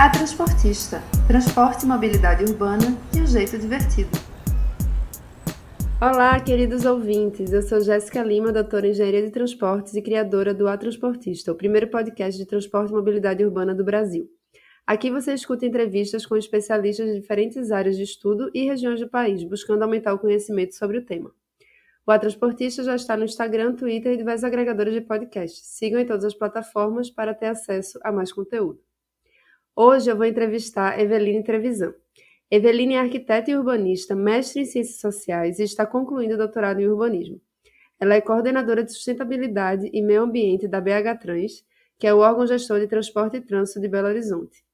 A Transportista, transporte e mobilidade urbana de um jeito divertido. Olá, queridos ouvintes. Eu sou Jéssica Lima, doutora em Engenharia de Transportes e criadora do A Transportista, o primeiro podcast de transporte e mobilidade urbana do Brasil. Aqui você escuta entrevistas com especialistas de diferentes áreas de estudo e regiões do país, buscando aumentar o conhecimento sobre o tema. O A Transportista já está no Instagram, Twitter e diversos agregadores de podcast. Sigam em todas as plataformas para ter acesso a mais conteúdo. Hoje eu vou entrevistar Eveline Trevisan. Eveline é arquiteta e urbanista, mestre em Ciências Sociais e está concluindo o doutorado em urbanismo. Ela é coordenadora de sustentabilidade e meio ambiente da BH Trans, que é o órgão gestor de transporte e trânsito de Belo Horizonte.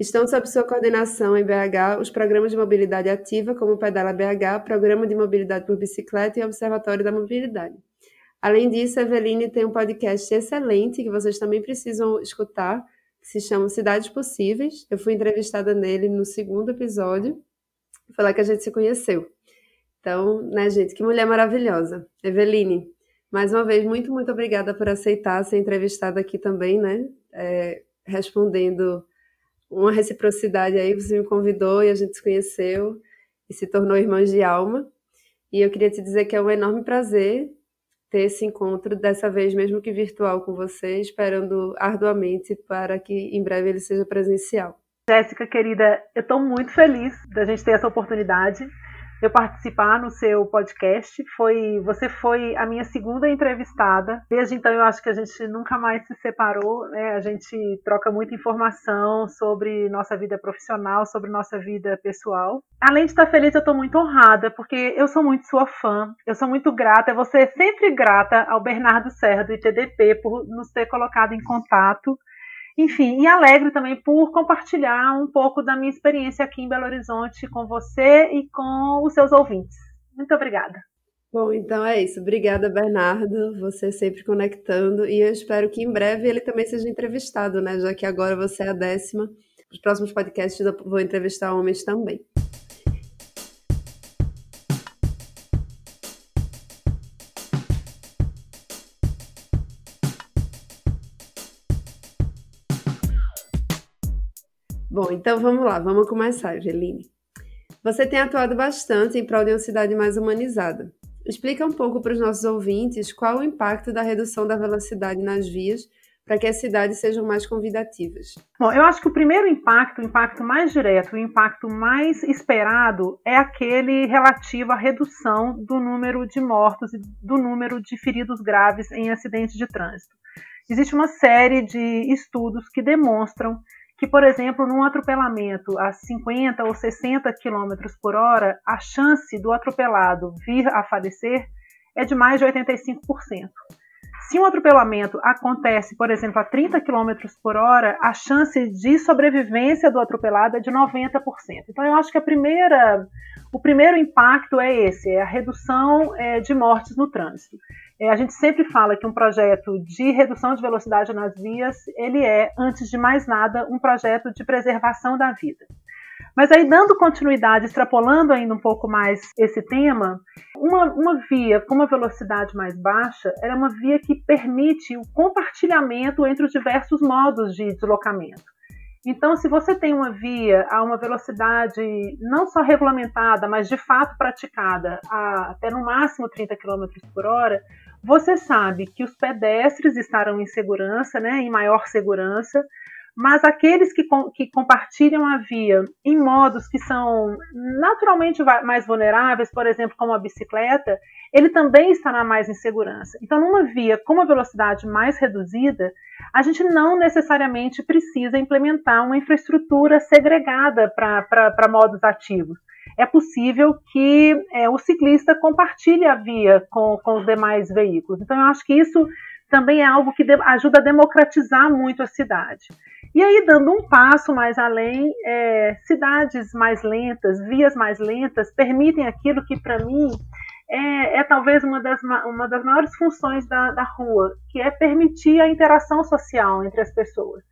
Estão sob sua coordenação em BH os programas de mobilidade ativa, como o Pedala BH, Programa de Mobilidade por Bicicleta e Observatório da Mobilidade. Além disso, a Eveline tem um podcast excelente que vocês também precisam escutar, que se chama Cidades Possíveis. Eu fui entrevistada nele no segundo episódio. Foi lá que a gente se conheceu. Então, né, gente, que mulher maravilhosa. Eveline, mais uma vez, muito, muito obrigada por aceitar ser entrevistada aqui também, né? É, respondendo uma reciprocidade aí, você me convidou e a gente se conheceu e se tornou irmãs de alma. E eu queria te dizer que é um enorme prazer ter esse encontro, dessa vez mesmo que virtual com você, esperando arduamente para que em breve ele seja presencial. Jéssica, querida, eu estou muito feliz da gente ter essa oportunidade eu participar no seu podcast. Foi, você foi a minha segunda entrevistada. Desde então eu acho que a gente nunca mais se separou, né? A gente troca muita informação sobre nossa vida profissional, sobre nossa vida pessoal. Além de estar feliz, eu estou muito honrada, porque eu sou muito sua fã, eu sou muito grata, você sempre grata ao Bernardo Serra do ITDP por nos ter colocado em contato enfim, e alegre também por compartilhar um pouco da minha experiência aqui em Belo Horizonte com você e com os seus ouvintes. Muito obrigada. Bom, então é isso. Obrigada, Bernardo. Você sempre conectando. E eu espero que em breve ele também seja entrevistado, né? Já que agora você é a décima. Os próximos podcasts eu vou entrevistar homens também. Bom, então vamos lá, vamos começar, Eveline. Você tem atuado bastante em prol de uma cidade mais humanizada. Explica um pouco para os nossos ouvintes qual o impacto da redução da velocidade nas vias para que as cidades sejam mais convidativas. Bom, eu acho que o primeiro impacto, o impacto mais direto, o impacto mais esperado é aquele relativo à redução do número de mortos e do número de feridos graves em acidentes de trânsito. Existe uma série de estudos que demonstram que, por exemplo, num atropelamento a 50 ou 60 km por hora, a chance do atropelado vir a falecer é de mais de 85%. Se um atropelamento acontece, por exemplo, a 30 km por hora, a chance de sobrevivência do atropelado é de 90%. Então, eu acho que a primeira, o primeiro impacto é esse, é a redução é, de mortes no trânsito. É, a gente sempre fala que um projeto de redução de velocidade nas vias, ele é, antes de mais nada, um projeto de preservação da vida. Mas aí, dando continuidade, extrapolando ainda um pouco mais esse tema, uma, uma via com uma velocidade mais baixa é uma via que permite o compartilhamento entre os diversos modos de deslocamento. Então, se você tem uma via a uma velocidade não só regulamentada, mas de fato praticada, a, até no máximo 30 km por hora, você sabe que os pedestres estarão em segurança, né, em maior segurança, mas aqueles que, que compartilham a via em modos que são naturalmente mais vulneráveis, por exemplo, como a bicicleta, ele também estará mais em segurança. Então, numa via com uma velocidade mais reduzida, a gente não necessariamente precisa implementar uma infraestrutura segregada para modos ativos é possível que é, o ciclista compartilhe a via com, com os demais veículos. Então, eu acho que isso também é algo que ajuda a democratizar muito a cidade. E aí, dando um passo mais além, é, cidades mais lentas, vias mais lentas, permitem aquilo que, para mim, é, é, talvez uma das, uma das maiores funções da, da rua, que é permitir a interação social entre as pessoas.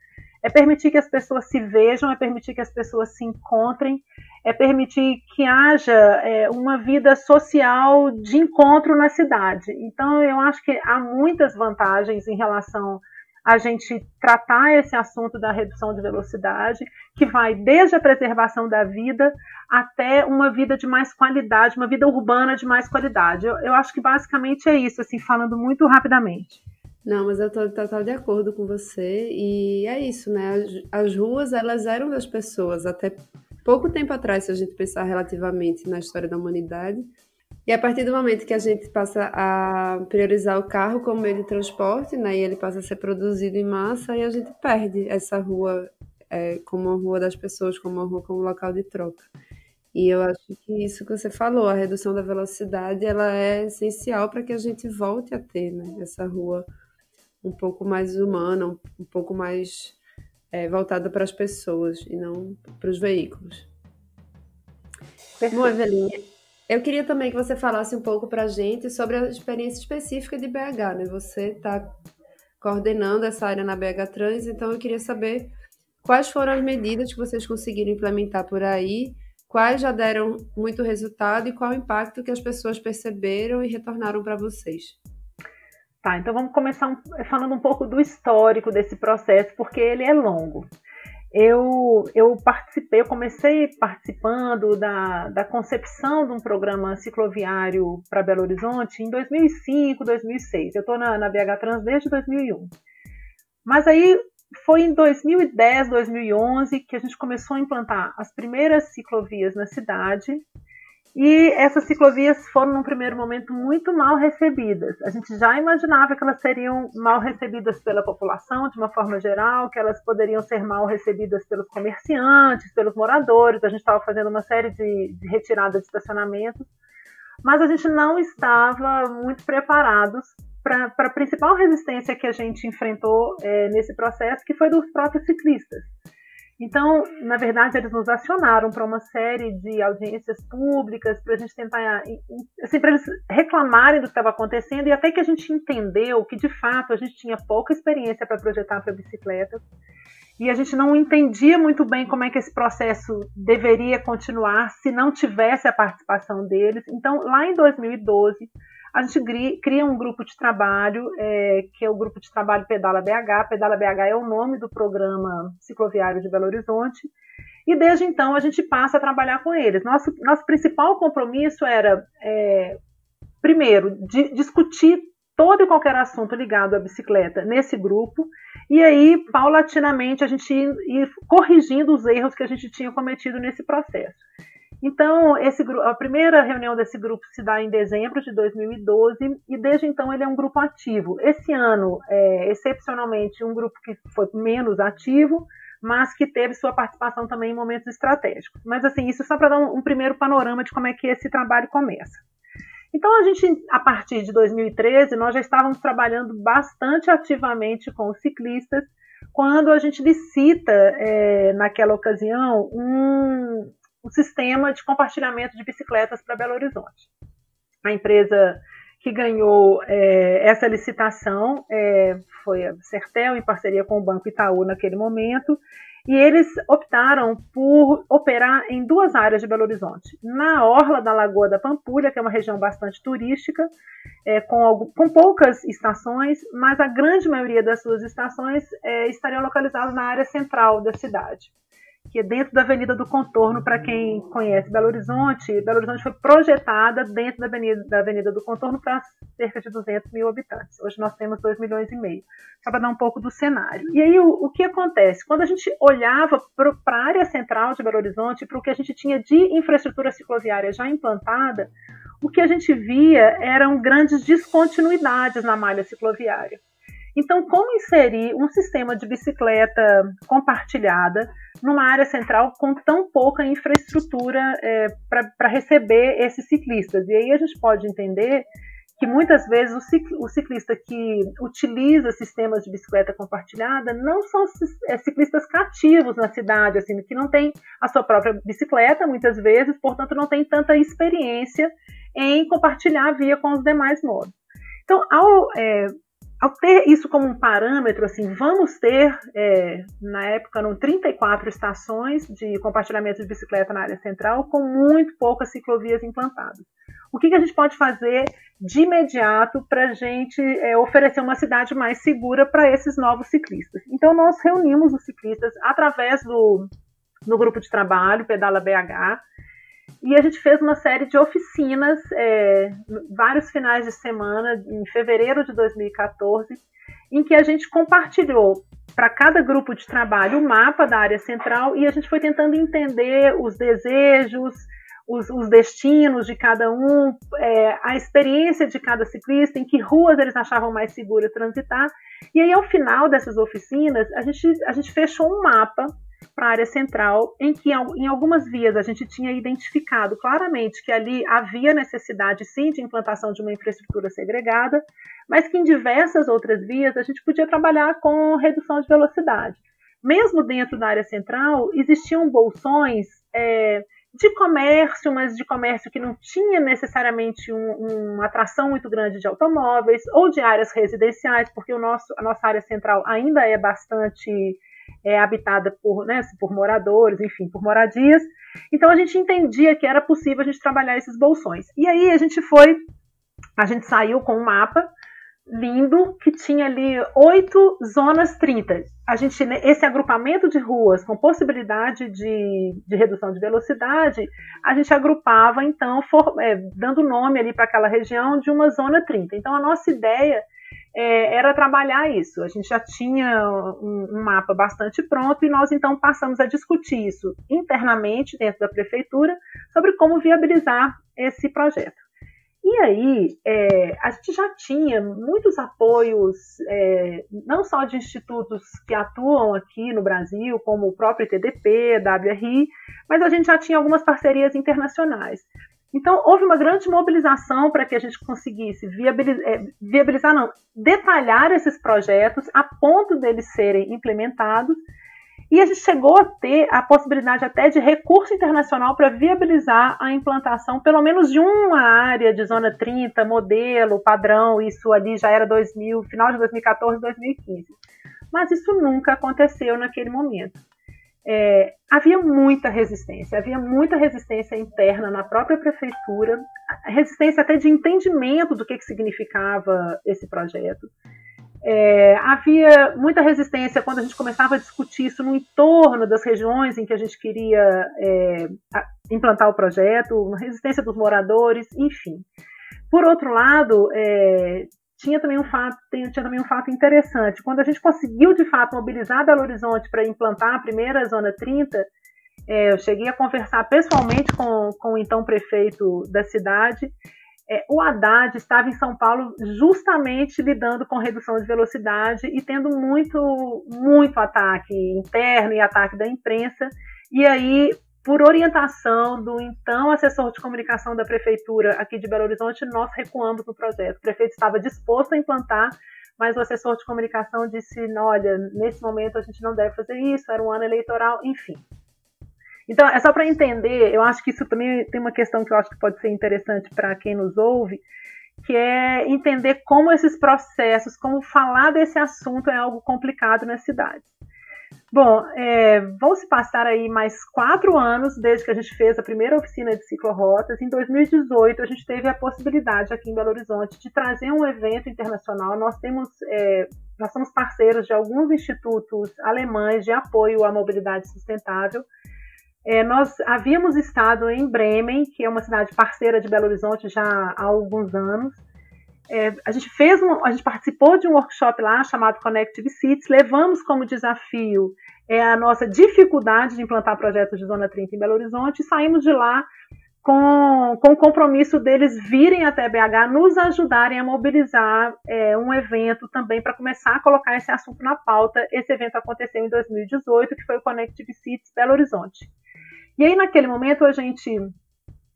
É permitir que as pessoas se vejam, é permitir que as pessoas se encontrem, é permitir que haja é, uma vida social de encontro na cidade. Então, eu acho que há muitas vantagens em relação a gente tratar esse assunto da redução de velocidade, que vai desde a preservação da vida até uma vida de mais qualidade, uma vida urbana de mais qualidade. Eu, eu acho que basicamente é isso, assim, falando muito rapidamente. Não, mas eu estou total de acordo com você e é isso, né? As, as ruas, elas eram das pessoas até pouco tempo atrás, se a gente pensar relativamente na história da humanidade. E a partir do momento que a gente passa a priorizar o carro como meio de transporte, né, e ele passa a ser produzido em massa, aí a gente perde essa rua é, como uma rua das pessoas, como uma rua como local de troca. E eu acho que isso que você falou, a redução da velocidade, ela é essencial para que a gente volte a ter né, essa rua um pouco mais humana, um, um pouco mais é, voltada para as pessoas e não para os veículos. Bom, Evelinha, eu queria também que você falasse um pouco para a gente sobre a experiência específica de BH, né? Você está coordenando essa área na BH Trans, então eu queria saber quais foram as medidas que vocês conseguiram implementar por aí, quais já deram muito resultado e qual o impacto que as pessoas perceberam e retornaram para vocês. Tá, então vamos começar falando um pouco do histórico desse processo, porque ele é longo. Eu, eu participei, eu comecei participando da, da concepção de um programa cicloviário para Belo Horizonte em 2005, 2006. Eu estou na, na BH Trans desde 2001. Mas aí foi em 2010, 2011 que a gente começou a implantar as primeiras ciclovias na cidade e essas ciclovias foram, num primeiro momento, muito mal recebidas. A gente já imaginava que elas seriam mal recebidas pela população, de uma forma geral, que elas poderiam ser mal recebidas pelos comerciantes, pelos moradores. A gente estava fazendo uma série de, de retiradas de estacionamento, mas a gente não estava muito preparados para a principal resistência que a gente enfrentou é, nesse processo, que foi dos próprios ciclistas. Então, na verdade, eles nos acionaram para uma série de audiências públicas para a gente tentar, assim, para eles reclamarem do que estava acontecendo e até que a gente entendeu que, de fato, a gente tinha pouca experiência para projetar para bicicletas e a gente não entendia muito bem como é que esse processo deveria continuar se não tivesse a participação deles. Então, lá em 2012, a gente cria um grupo de trabalho, é, que é o grupo de trabalho Pedala BH. Pedala BH é o nome do programa cicloviário de Belo Horizonte. E desde então a gente passa a trabalhar com eles. Nosso, nosso principal compromisso era, é, primeiro, de, discutir todo e qualquer assunto ligado à bicicleta nesse grupo, e aí, paulatinamente, a gente ir, ir corrigindo os erros que a gente tinha cometido nesse processo. Então, esse, a primeira reunião desse grupo se dá em dezembro de 2012 e desde então ele é um grupo ativo. Esse ano, é, excepcionalmente, um grupo que foi menos ativo, mas que teve sua participação também em momentos estratégicos. Mas, assim, isso só para dar um, um primeiro panorama de como é que esse trabalho começa. Então, a gente, a partir de 2013, nós já estávamos trabalhando bastante ativamente com os ciclistas, quando a gente licita, é, naquela ocasião, um, um sistema de compartilhamento de bicicletas para Belo Horizonte. A empresa que ganhou é, essa licitação é, foi a Certel, em parceria com o Banco Itaú naquele momento, e eles optaram por operar em duas áreas de Belo Horizonte. Na orla da Lagoa da Pampulha, que é uma região bastante turística, é, com, com, poucas estações, mas a grande maioria das suas estações é, estariam localizadas na área central da cidade que é dentro da Avenida do Contorno, para quem conhece Belo Horizonte. Belo Horizonte foi projetada dentro da Avenida, da Avenida do Contorno para cerca de 200 mil habitantes. Hoje nós temos 2 milhões e meio. Só para dar um pouco do cenário. E aí, o, o que acontece? Quando a gente olhava para a área central de Belo Horizonte, para o que a gente tinha de infraestrutura cicloviária já implantada, o que a gente via eram grandes descontinuidades na malha cicloviária. Então, como inserir um sistema de bicicleta compartilhada numa área central com tão pouca infraestrutura é, para receber esses ciclistas? E aí a gente pode entender que muitas vezes o ciclista que utiliza sistemas de bicicleta compartilhada não são é, ciclistas cativos na cidade, assim, que não tem a sua própria bicicleta, muitas vezes, portanto, não tem tanta experiência em compartilhar a via com os demais modos. Então, ao é, ao ter isso como um parâmetro, assim, vamos ter, é, na época, eram 34 estações de compartilhamento de bicicleta na área central, com muito poucas ciclovias implantadas. o que, que a gente pode fazer de imediato para a gente é, oferecer uma cidade mais segura para esses novos ciclistas. Então, nós reunimos os ciclistas através do, do grupo de trabalho, Pedala BH, e a gente fez uma série de oficinas, é, vários finais de semana, em fevereiro de 2014, em que a gente compartilhou para cada grupo de trabalho o mapa da área central e a gente foi tentando entender os desejos, os, os destinos de cada um, é, a experiência de cada ciclista, em que ruas eles achavam mais seguro transitar. E aí, ao final dessas oficinas, a gente, a gente fechou um mapa para a área central, em que em algumas vias a gente tinha identificado claramente que ali havia necessidade sim de implantação de uma infraestrutura segregada, mas que em diversas outras vias a gente podia trabalhar com redução de velocidade. Mesmo dentro da área central, existiam bolsões é, de comércio, mas de comércio que não tinha necessariamente um, uma atração muito grande de automóveis, ou de áreas residenciais, porque o nosso, a nossa área central ainda é bastante é, habitada por, né, por moradores, enfim, por moradias. Então a gente entendia que era possível a gente trabalhar esses bolsões. E aí a gente foi, a gente saiu com um mapa lindo que tinha ali oito zonas 30. A gente, né, esse agrupamento de ruas com possibilidade de, de redução de velocidade, a gente agrupava então, for, é, dando nome ali para aquela região de uma zona 30. Então a nossa ideia é, era trabalhar isso. A gente já tinha um, um, mapa bastante pronto e nós então passamos a discutir isso internamente dentro da prefeitura sobre como viabilizar esse projeto. E aí, é, a gente já tinha muitos apoios, é, não só de institutos que atuam aqui no Brasil, como o próprio ITDP, WRI, mas a gente já tinha algumas parcerias internacionais. Então, houve uma grande mobilização para que a gente conseguisse viabilizar, é, viabilizar, não, detalhar esses projetos a ponto deles serem implementados e a gente chegou a ter a possibilidade até de recurso internacional para viabilizar a implantação, pelo menos de uma área de zona 30, modelo, padrão, isso ali já era 2000, final de 2014, 2015. Mas isso nunca aconteceu naquele momento. É, havia muita resistência, havia muita resistência interna na própria prefeitura, resistência até de entendimento do que, que significava esse projeto. É, havia muita resistência quando a gente começava a discutir isso no entorno das regiões em que a gente queria é, implantar o projeto, resistência dos moradores, enfim. Por outro lado, é, tinha também um fato, tinha também um fato interessante. Quando a gente conseguiu de fato mobilizar Belo Horizonte para implantar a primeira zona 30, é, eu cheguei a conversar pessoalmente com, com o então prefeito da cidade é, o Haddad estava em São Paulo justamente lidando com redução de velocidade e tendo muito, muito ataque interno e ataque da imprensa. E aí, por orientação do então assessor de comunicação da prefeitura aqui de Belo Horizonte, nós recuamos no projeto. O prefeito estava disposto a implantar, mas o assessor de comunicação disse: olha, nesse momento a gente não deve fazer isso, era um ano eleitoral, enfim. Então, é só para entender, eu acho que isso também tem uma questão que eu acho que pode ser interessante para quem nos ouve, que é entender como esses processos, como falar desse assunto é algo complicado nas cidades. Bom, é, vão se passar aí mais quatro anos desde que a gente fez a primeira oficina de ciclorotas. Em 2018, a gente teve a possibilidade aqui em Belo Horizonte de trazer um evento internacional. Nós temos, é, nós somos parceiros de alguns institutos alemães de apoio à mobilidade sustentável. É, nós havíamos estado em Bremen, que é uma cidade parceira de Belo Horizonte já há alguns anos. É, a gente fez um, a gente participou de um workshop lá chamado Connective Cities, levamos como desafio é, a nossa dificuldade de implantar projetos de Zona 30 em Belo Horizonte e saímos de lá com, com o compromisso deles virem até BH, nos ajudarem a mobilizar é, um evento também para começar a colocar esse assunto na pauta. Esse evento aconteceu em 2018, que foi o Connective Cities Belo Horizonte. E aí, naquele momento, a gente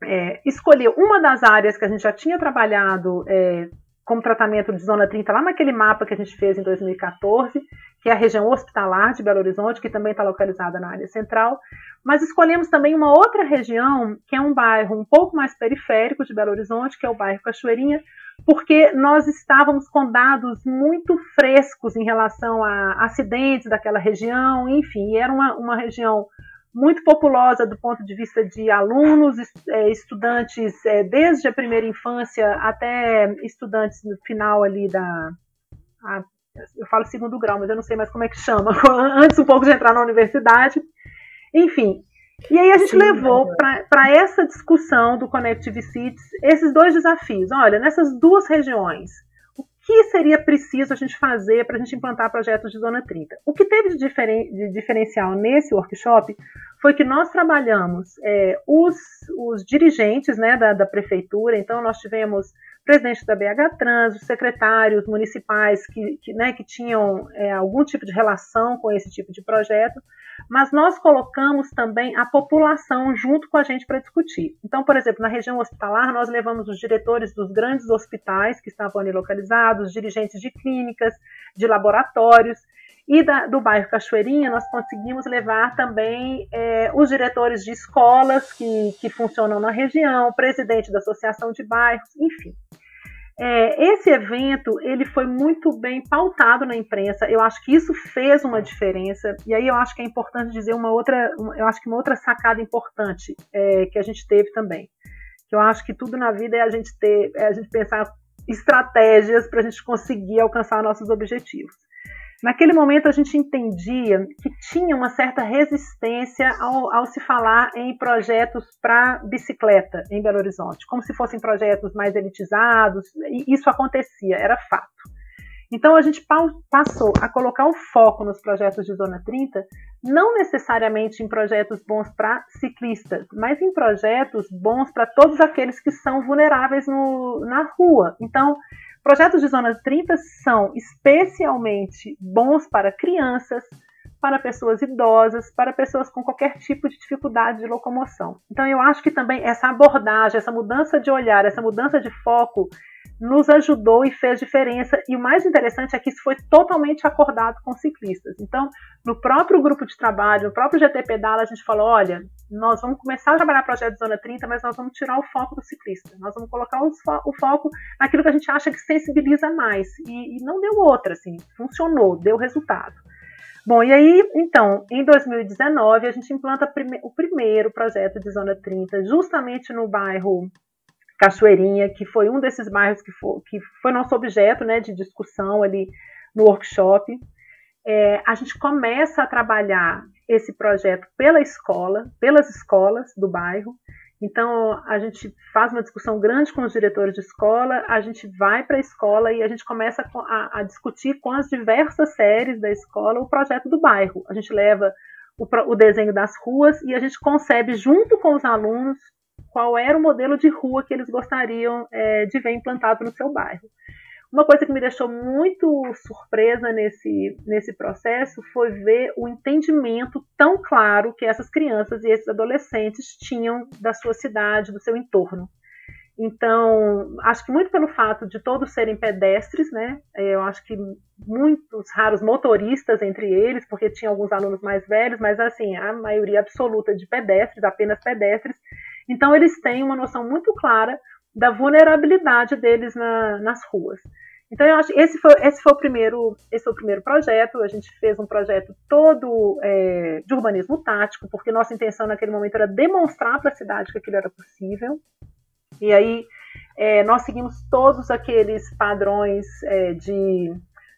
é, escolheu uma das áreas que a gente já tinha trabalhado é, como tratamento de zona 30, lá naquele mapa que a gente fez em 2014, que é a região hospitalar de Belo Horizonte, que também está localizada na área central. Mas escolhemos também uma outra região, que é um bairro um pouco mais periférico de Belo Horizonte, que é o bairro Cachoeirinha, porque nós estávamos com dados muito frescos em relação a acidentes daquela região, enfim, era uma, uma região muito populosa do ponto de vista de alunos, é, estudantes é, desde a primeira infância até estudantes no final ali da. A, eu falo segundo grau, mas eu não sei mais como é que chama, antes um pouco de entrar na universidade. Enfim. E aí a gente Sim, levou para essa discussão do Connective Cities esses dois desafios. Olha, nessas duas regiões, que seria preciso a gente fazer para a gente implantar projetos de Zona 30? O que teve de, diferen de diferencial nesse workshop foi que nós trabalhamos é, os, os, dirigentes né, da, da, prefeitura, então nós tivemos presidente da BH Trans, os secretários municipais que, que, né, que tinham é, algum tipo de relação com esse tipo de projeto, mas nós colocamos também a população junto com a gente para discutir. Então, por exemplo, na região hospitalar, nós levamos os diretores dos grandes hospitais que estavam ali localizados, dirigentes de clínicas, de laboratórios, e da, do bairro Cachoeirinha, nós conseguimos levar também é, os diretores de escolas que, que funcionam na região, o presidente da associação de bairros, enfim. É, esse evento ele foi muito bem pautado na imprensa. Eu acho que isso fez uma diferença. E aí eu acho que é importante dizer uma outra, eu acho que uma outra sacada importante é, que a gente teve também. Que eu acho que tudo na vida é a gente ter, é a gente pensar estratégias para a gente conseguir alcançar nossos objetivos. Naquele momento a gente entendia que tinha uma certa resistência ao, ao se falar em projetos para bicicleta em Belo Horizonte, como se fossem projetos mais elitizados, e isso acontecia, era fato. Então a gente passou a colocar o foco nos projetos de Zona 30, não necessariamente em projetos bons para ciclistas, mas em projetos bons para todos aqueles que são vulneráveis no, na rua. Então, Projetos de Zona 30 são especialmente bons para crianças, para pessoas idosas, para pessoas com qualquer tipo de dificuldade de locomoção. Então, eu acho que também essa abordagem, essa mudança de olhar, essa mudança de foco nos ajudou e fez diferença. E o mais interessante é que isso foi totalmente acordado com ciclistas. Então, no próprio grupo de trabalho, no próprio GT Pedala, a gente falou: olha, nós vamos começar a trabalhar projeto Zona 30, mas nós vamos tirar o foco do ciclista. Nós vamos colocar o, foco naquilo que a gente acha que sensibiliza mais. E, e não deu outra, assim, funcionou, deu resultado. Bom, e aí, então, em 2019, a gente implanta o primeiro projeto de Zona 30, justamente no bairro Cachoeirinha, que foi um desses bairros que foi, que foi nosso objeto né, de discussão ali no workshop. É, a gente começa a trabalhar esse projeto pela escola, pelas escolas do bairro. Então, a gente faz uma discussão grande com os diretores de escola, a gente vai para a escola e a gente começa a, a, discutir com as diversas séries da escola o projeto do bairro. A gente leva o, o desenho das ruas e a gente concebe, junto com os alunos, qual era o modelo de rua que eles gostariam é, de ver implantado no seu bairro. Uma coisa que me deixou muito surpresa nesse, nesse processo foi ver o entendimento tão claro que essas crianças e esses adolescentes tinham da sua cidade, do seu entorno. Então, acho que muito pelo fato de todos serem pedestres, né? Eu acho que muitos raros motoristas entre eles, porque tinha alguns alunos mais velhos, mas assim, a maioria absoluta de pedestres, apenas pedestres, então, eles têm uma noção muito clara da vulnerabilidade deles na, nas ruas. Então, eu acho que esse foi, esse foi, o, primeiro, esse foi o primeiro projeto. A gente fez um projeto todo é, de urbanismo tático, porque nossa intenção naquele momento era demonstrar para a cidade que aquilo era possível. E aí, é, nós seguimos todos aqueles padrões é, de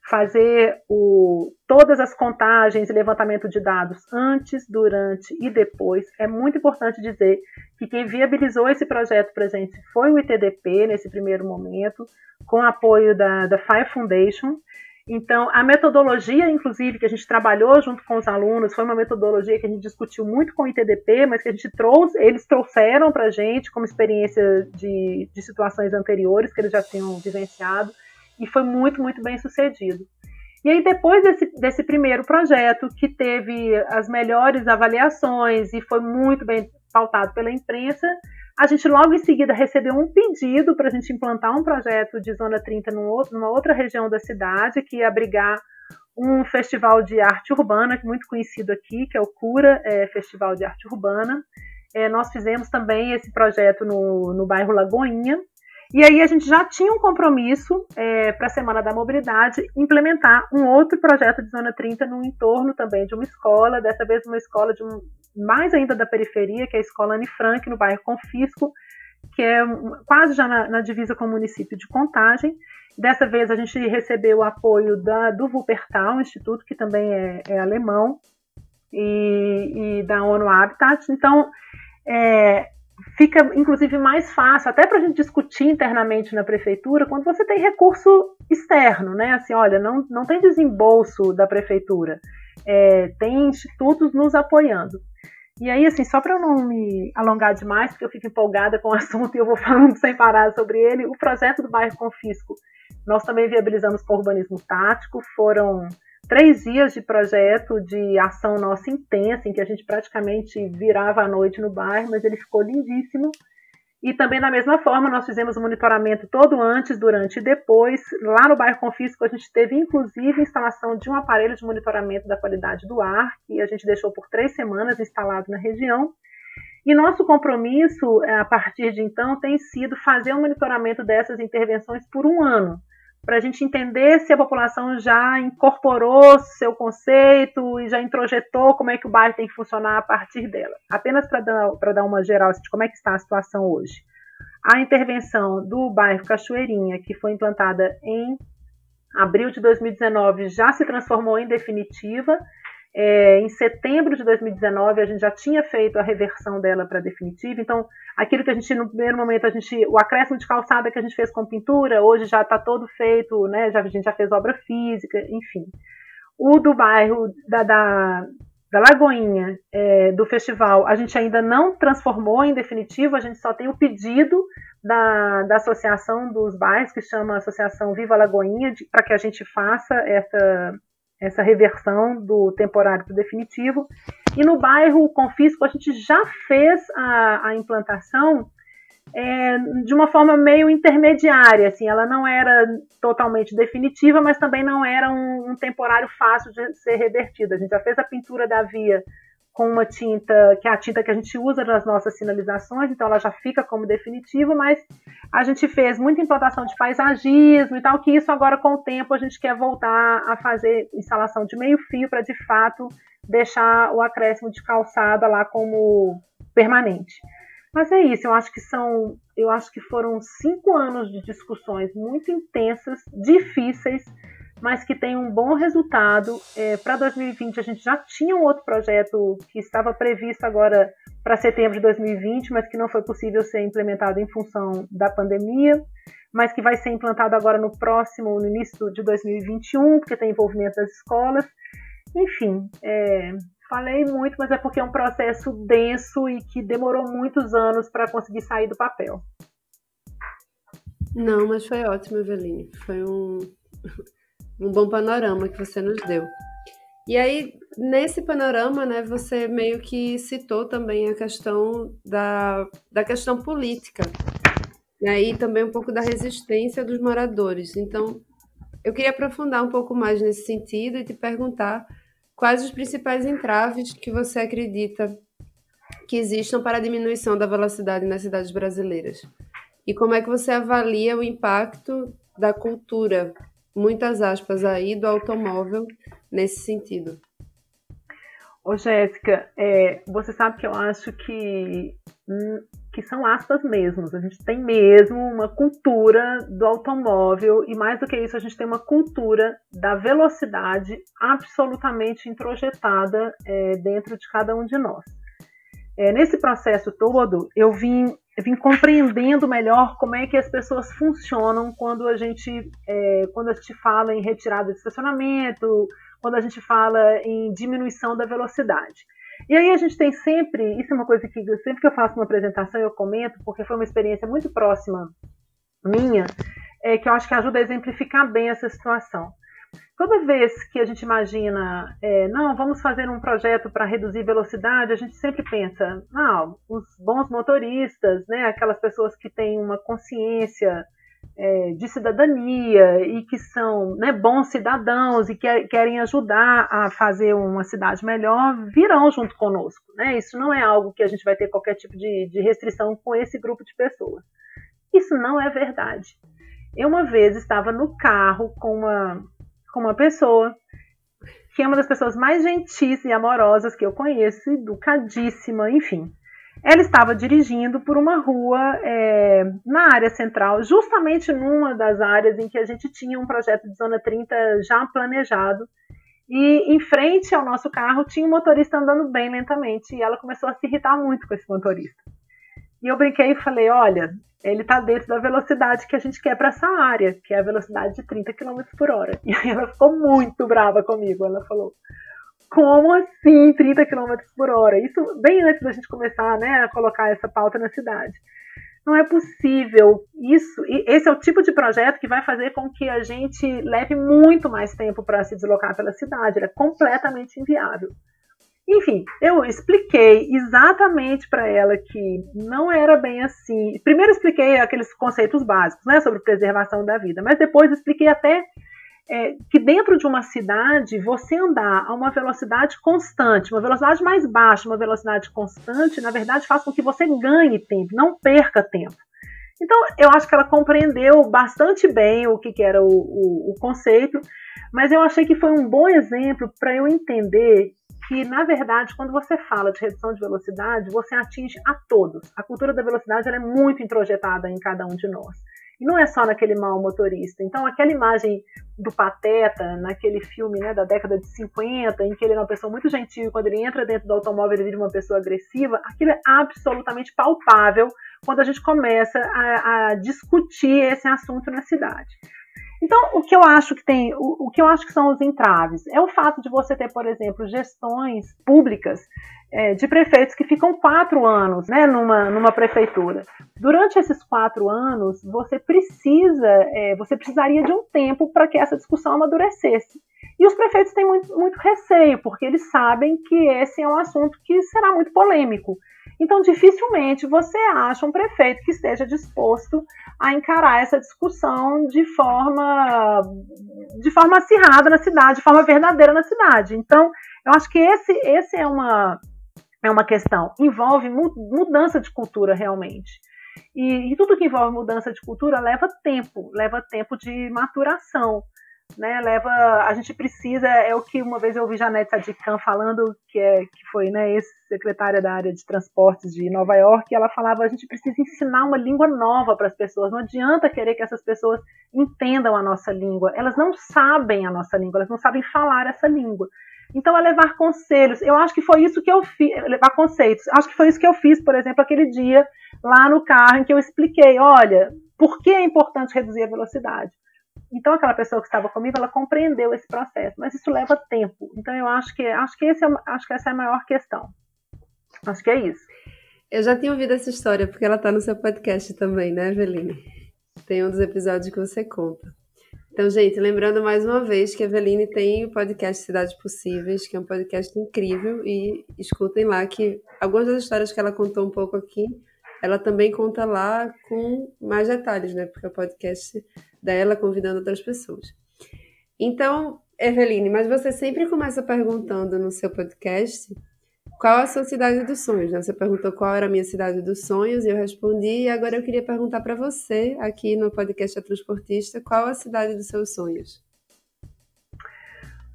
fazer o, todas as contagens e levantamento de dados antes, durante e depois. É muito importante dizer que quem viabilizou esse projeto para a gente foi o ITDP nesse primeiro momento, com apoio da, da Fire Foundation. Então, a metodologia, inclusive, que a gente trabalhou junto com os alunos, foi uma metodologia que a gente discutiu muito com o ITDP, mas que a gente trouxe, eles trouxeram para a gente como experiência de, de situações anteriores que eles já tinham vivenciado e foi muito, muito bem sucedido. E aí, depois desse, desse primeiro projeto, que teve as melhores avaliações e foi muito bem pautado pela imprensa, a gente logo em seguida recebeu um pedido para a gente implantar um projeto de Zona 30 num outro, numa outra região da cidade, que ia abrigar um festival de arte urbana, muito conhecido aqui, que é o Cura é, Festival de Arte Urbana. É, nós fizemos também esse projeto no, no bairro Lagoinha, e aí a gente já tinha um compromisso é, para a Semana da Mobilidade implementar um outro projeto de Zona 30 no entorno também de uma escola, dessa vez uma escola de um, mais ainda da periferia, que é a Escola Anne Frank, no bairro Confisco, que é quase já na, na divisa com o município de Contagem. Dessa vez a gente recebeu o apoio da, do Wuppertal Instituto, que também é, é alemão, e, e, da ONU Habitat. Então, é, fica inclusive mais fácil, até para a gente discutir internamente na prefeitura, quando você tem recurso externo, né? Assim, olha, não, não tem desembolso da prefeitura, é, tem institutos nos apoiando. E aí, assim, só para eu não me alongar demais, porque eu fico empolgada com o assunto e eu vou falando sem parar sobre ele, o projeto do bairro Confisco, nós também viabilizamos com urbanismo tático, foram três dias de projeto de ação nossa intensa, em que a gente praticamente virava a noite no bairro, mas ele ficou lindíssimo. E também, da mesma forma, nós fizemos o monitoramento todo antes, durante e depois. Lá no bairro Confisco, a gente teve, inclusive, instalação de um aparelho de monitoramento da qualidade do ar, que a gente deixou por três semanas instalado na região. E nosso compromisso, a partir de então, tem sido fazer o monitoramento dessas intervenções por um ano para a gente entender se a população já incorporou seu conceito e já introjetou como é que o bairro tem que funcionar a partir dela. Apenas para dar, dar uma geral de como é que está a situação hoje. A intervenção do bairro Cachoeirinha, que foi implantada em abril de 2019, já se transformou em definitiva é, em setembro de 2019 a gente já tinha feito a reversão dela para definitiva, então aquilo que a gente no primeiro momento a gente o acréscimo de calçada que a gente fez com pintura hoje já está todo feito, né? Já a gente já fez obra física, enfim. O do bairro da, da, da Lagoinha é, do festival a gente ainda não transformou em definitivo, a gente só tem o pedido da, da associação dos bairros que chama Associação Viva Lagoinha para que a gente faça essa essa reversão do temporário para o definitivo. E no bairro Confisco, a gente já fez a, a implantação é, de uma forma meio intermediária, assim, ela não era totalmente definitiva, mas também não era um, um temporário fácil de ser revertido. A gente já fez a pintura da via com uma tinta, que é a tinta que a gente usa nas nossas sinalizações, então ela já fica como definitiva, mas a gente fez muita implantação de paisagismo e tal, que isso agora com o tempo a gente quer voltar a fazer instalação de meio fio para de fato deixar o acréscimo de calçada lá como permanente. Mas é isso, eu acho que são, eu acho que foram cinco anos de discussões muito intensas, difíceis, mas que tem um bom resultado. É, para 2020, a gente já tinha um outro projeto que estava previsto agora para setembro de 2020, mas que não foi possível ser implementado em função da pandemia, mas que vai ser implantado agora no próximo, no início de 2021, porque tem envolvimento das escolas. Enfim, é, falei muito, mas é porque é um processo denso e que demorou muitos anos para conseguir sair do papel. Não, mas foi ótimo, Eveline. Foi um, um bom panorama que você nos deu. E aí, nesse panorama, né, você meio que citou também a questão da, da questão política, e aí também um pouco da resistência dos moradores. Então, eu queria aprofundar um pouco mais nesse sentido e te perguntar quais os principais entraves que você acredita que existam para a diminuição da velocidade nas cidades brasileiras. E como é que você avalia o impacto da cultura muitas aspas aí do automóvel nesse sentido. Ô Jéssica, é, você sabe que eu acho que, hum, que são aspas mesmo. A gente tem mesmo uma cultura do automóvel e mais do que isso, a gente tem uma cultura da velocidade absolutamente introjetada é, dentro de cada um de nós. É, nesse processo todo, eu vim, vim compreendendo melhor como é que as pessoas funcionam quando a gente, é, quando a gente fala em retirada de estacionamento, quando a gente fala em diminuição da velocidade. E aí a gente tem sempre, isso é uma coisa que sempre que eu faço uma apresentação eu comento, porque foi uma experiência muito próxima minha, é, que eu acho que ajuda a exemplificar bem essa situação. Toda vez que a gente imagina, é, não, vamos fazer um projeto para reduzir velocidade, a gente sempre pensa, ah, os bons motoristas, né, aquelas pessoas que têm uma consciência é, de cidadania e que são né, bons cidadãos e que querem ajudar a fazer uma cidade melhor, virão junto conosco. Né? Isso não é algo que a gente vai ter qualquer tipo de, de restrição com esse grupo de pessoas. Isso não é verdade. Eu uma vez estava no carro com uma com uma pessoa que é uma das pessoas mais gentis e amorosas que eu conheço, educadíssima, enfim. Ela estava dirigindo por uma rua é, na área central, justamente numa das áreas em que a gente tinha um projeto de Zona 30 já planejado. E em frente ao nosso carro tinha um motorista andando bem lentamente e ela começou a se irritar muito com esse motorista. E eu brinquei e falei: olha, ele está dentro da velocidade que a gente quer para essa área, que é a velocidade de 30 km por hora. E aí ela ficou muito brava comigo. Ela falou: como assim 30 km por hora? Isso bem antes da gente começar né, a colocar essa pauta na cidade. Não é possível isso. Esse é o tipo de projeto que vai fazer com que a gente leve muito mais tempo para se deslocar pela cidade. Ele é completamente inviável. Enfim, eu expliquei exatamente para ela que não era bem assim. Primeiro expliquei aqueles conceitos básicos, né, sobre preservação da vida, mas depois expliquei até é, que dentro de uma cidade você andar a uma velocidade constante, uma velocidade mais baixa, uma velocidade constante, na verdade faz com que você ganhe tempo, não perca tempo. Então, eu acho que ela compreendeu bastante bem o que, que era o, o, o conceito, mas eu achei que foi um bom exemplo para eu entender que, na verdade, quando você fala de redução de velocidade, você atinge a todos. A cultura da velocidade é muito introjetada em cada um de nós. E não é só naquele mau motorista. Então, aquela imagem do Pateta, naquele filme né, da década de 50, em que ele é uma pessoa muito gentil, quando ele entra dentro do automóvel ele vira uma pessoa agressiva, aquilo é absolutamente palpável quando a gente começa a, a discutir esse assunto na cidade. Então, o que eu acho que tem, o, o, que eu acho que são os entraves é o fato de você ter, por exemplo, gestões públicas é, de prefeitos que ficam quatro anos né, numa, numa prefeitura. Durante esses quatro anos, você precisa, é, você precisaria de um tempo para que essa discussão amadurecesse. E os prefeitos têm muito, muito receio, porque eles sabem que esse é um assunto que será muito polêmico. Então, dificilmente você acha um prefeito que esteja disposto a encarar essa discussão de forma, de forma acirrada na cidade, de forma verdadeira na cidade. Então, eu acho que esse, esse é, uma, é uma questão. Envolve mudança de cultura realmente. E, e tudo que envolve mudança de cultura leva tempo, leva tempo de maturação né, leva, a gente precisa, é o que uma vez eu ouvi Janete Sadikan falando, que, é, que foi né, ex-secretária da área de transportes de Nova York, ela falava, a gente precisa ensinar uma língua nova para as pessoas, não adianta querer que essas pessoas entendam a nossa língua, elas não sabem a nossa língua, elas não sabem falar essa língua. Então, é levar conselhos. Eu acho que foi isso que eu fiz, levar conceitos. Acho que foi isso que eu fiz, por exemplo, aquele dia lá no carro em que eu expliquei, olha, por que é importante reduzir a velocidade? Então aquela pessoa que estava comigo, ela compreendeu esse processo, mas isso leva tempo. Então eu acho que acho que esse é, acho que essa é a maior questão. Acho que é isso. Eu já tinha ouvido essa história porque ela está no seu podcast também, né, Eveline? Tem um dos episódios que você conta. Então, gente, lembrando mais uma vez que a Eveline tem o podcast Cidades Possíveis, que é um podcast incrível, e escutem lá que algumas das histórias que ela contou um pouco aqui, ela também conta lá com mais detalhes, né? Porque o podcast dela convidando outras pessoas. Então, Eveline, mas você sempre começa perguntando no seu podcast qual a sua cidade dos sonhos. Né? Você perguntou qual era a minha cidade dos sonhos e eu respondi. E agora eu queria perguntar para você, aqui no podcast A Transportista, qual a cidade dos seus sonhos?